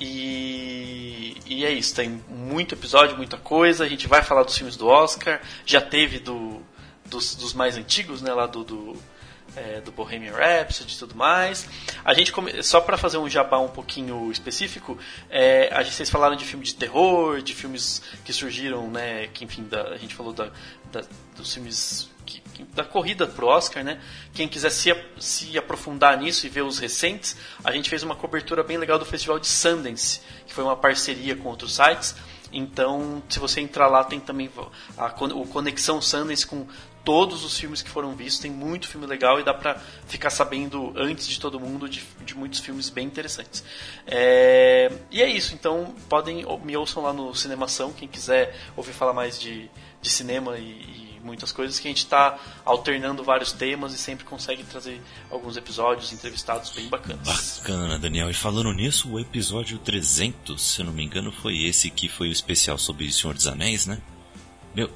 E, e é isso, tem muito episódio, muita coisa. A gente vai falar dos filmes do Oscar. Já teve do, dos, dos mais antigos, né? Lá do, do, é, do Bohemian Rhapsody e tudo mais. A gente come, só para fazer um jabá um pouquinho específico, é, a gente, vocês falaram de filmes de terror, de filmes que surgiram, né? Que enfim, da, a gente falou da, da, dos filmes da corrida pro Oscar, né? Quem quiser se, se aprofundar nisso e ver os recentes, a gente fez uma cobertura bem legal do Festival de Sundance, que foi uma parceria com outros sites. Então, se você entrar lá, tem também a, o Conexão Sundance com todos os filmes que foram vistos. Tem muito filme legal e dá pra ficar sabendo antes de todo mundo de, de muitos filmes bem interessantes. É, e é isso, então podem me ouçam lá no Cinemação, quem quiser ouvir falar mais de, de cinema e, e muitas coisas que a gente está alternando vários temas e sempre consegue trazer alguns episódios entrevistados bem bacanas. Bacana, Daniel. E falando nisso, o episódio 300, se não me engano, foi esse que foi o especial sobre o Senhor dos Anéis, né? Meu,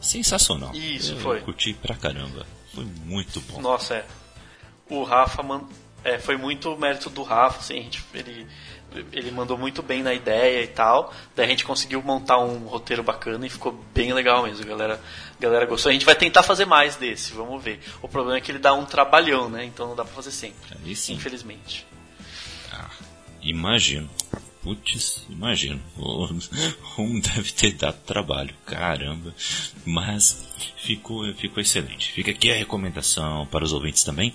sensacional. Isso, eu foi. curti pra caramba. Foi muito bom. Nossa, é. O Rafa, man... é, foi muito mérito do Rafa, assim, a gente, ele ele mandou muito bem na ideia e tal. Daí a gente conseguiu montar um roteiro bacana e ficou bem legal mesmo. A galera, galera gostou. A gente vai tentar fazer mais desse, vamos ver. O problema é que ele dá um trabalhão, né? Então não dá pra fazer sempre. Aí sim. Infelizmente. Ah, imagino. Putz, imagino. Um deve ter dado trabalho, caramba. Mas ficou, ficou excelente. Fica aqui a recomendação para os ouvintes também.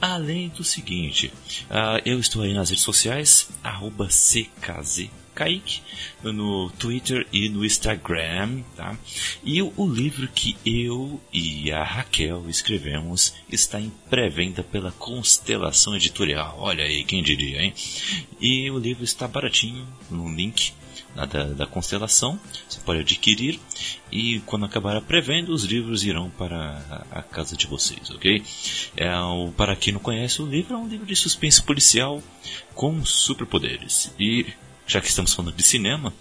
Além do seguinte, uh, eu estou aí nas redes sociais, arroba CKZ Kaique, no Twitter e no Instagram, tá? E o, livro que eu e a Raquel escrevemos está em pré-venda pela Constelação Editorial. Olha aí, quem diria, hein? E o livro está baratinho no link da, da Constelação. Você pode adquirir e quando acabar a pré-venda, os livros irão para a, a, casa de vocês, ok? É, o, para quem não conhece, o livro é um livro de suspense policial com superpoderes. E já que estamos falando de cinema,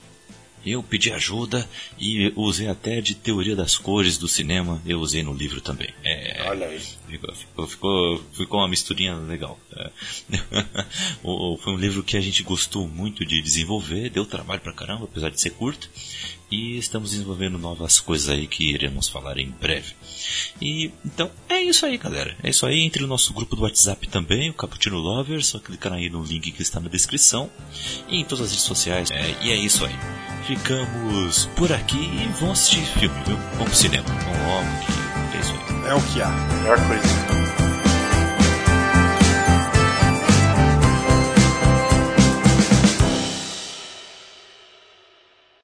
eu pedi ajuda e usei até de teoria das cores do cinema, eu usei no livro também. É, Olha aí. Ficou, ficou, ficou, uma misturinha legal. É. Foi um livro que a gente gostou muito de desenvolver, deu trabalho pra caramba, apesar de ser curto. E estamos desenvolvendo novas coisas aí que iremos falar em breve. E então é isso aí, galera. É isso aí. Entre no nosso grupo do WhatsApp também, o Cappuccino Lovers. Só clicar aí no link que está na descrição. E em todas as redes sociais. É, e é isso aí. Ficamos por aqui e vamos assistir filme, viu? Vamos pro cinema. Vamos logo, que é isso aí. É o que há. Melhor coisa.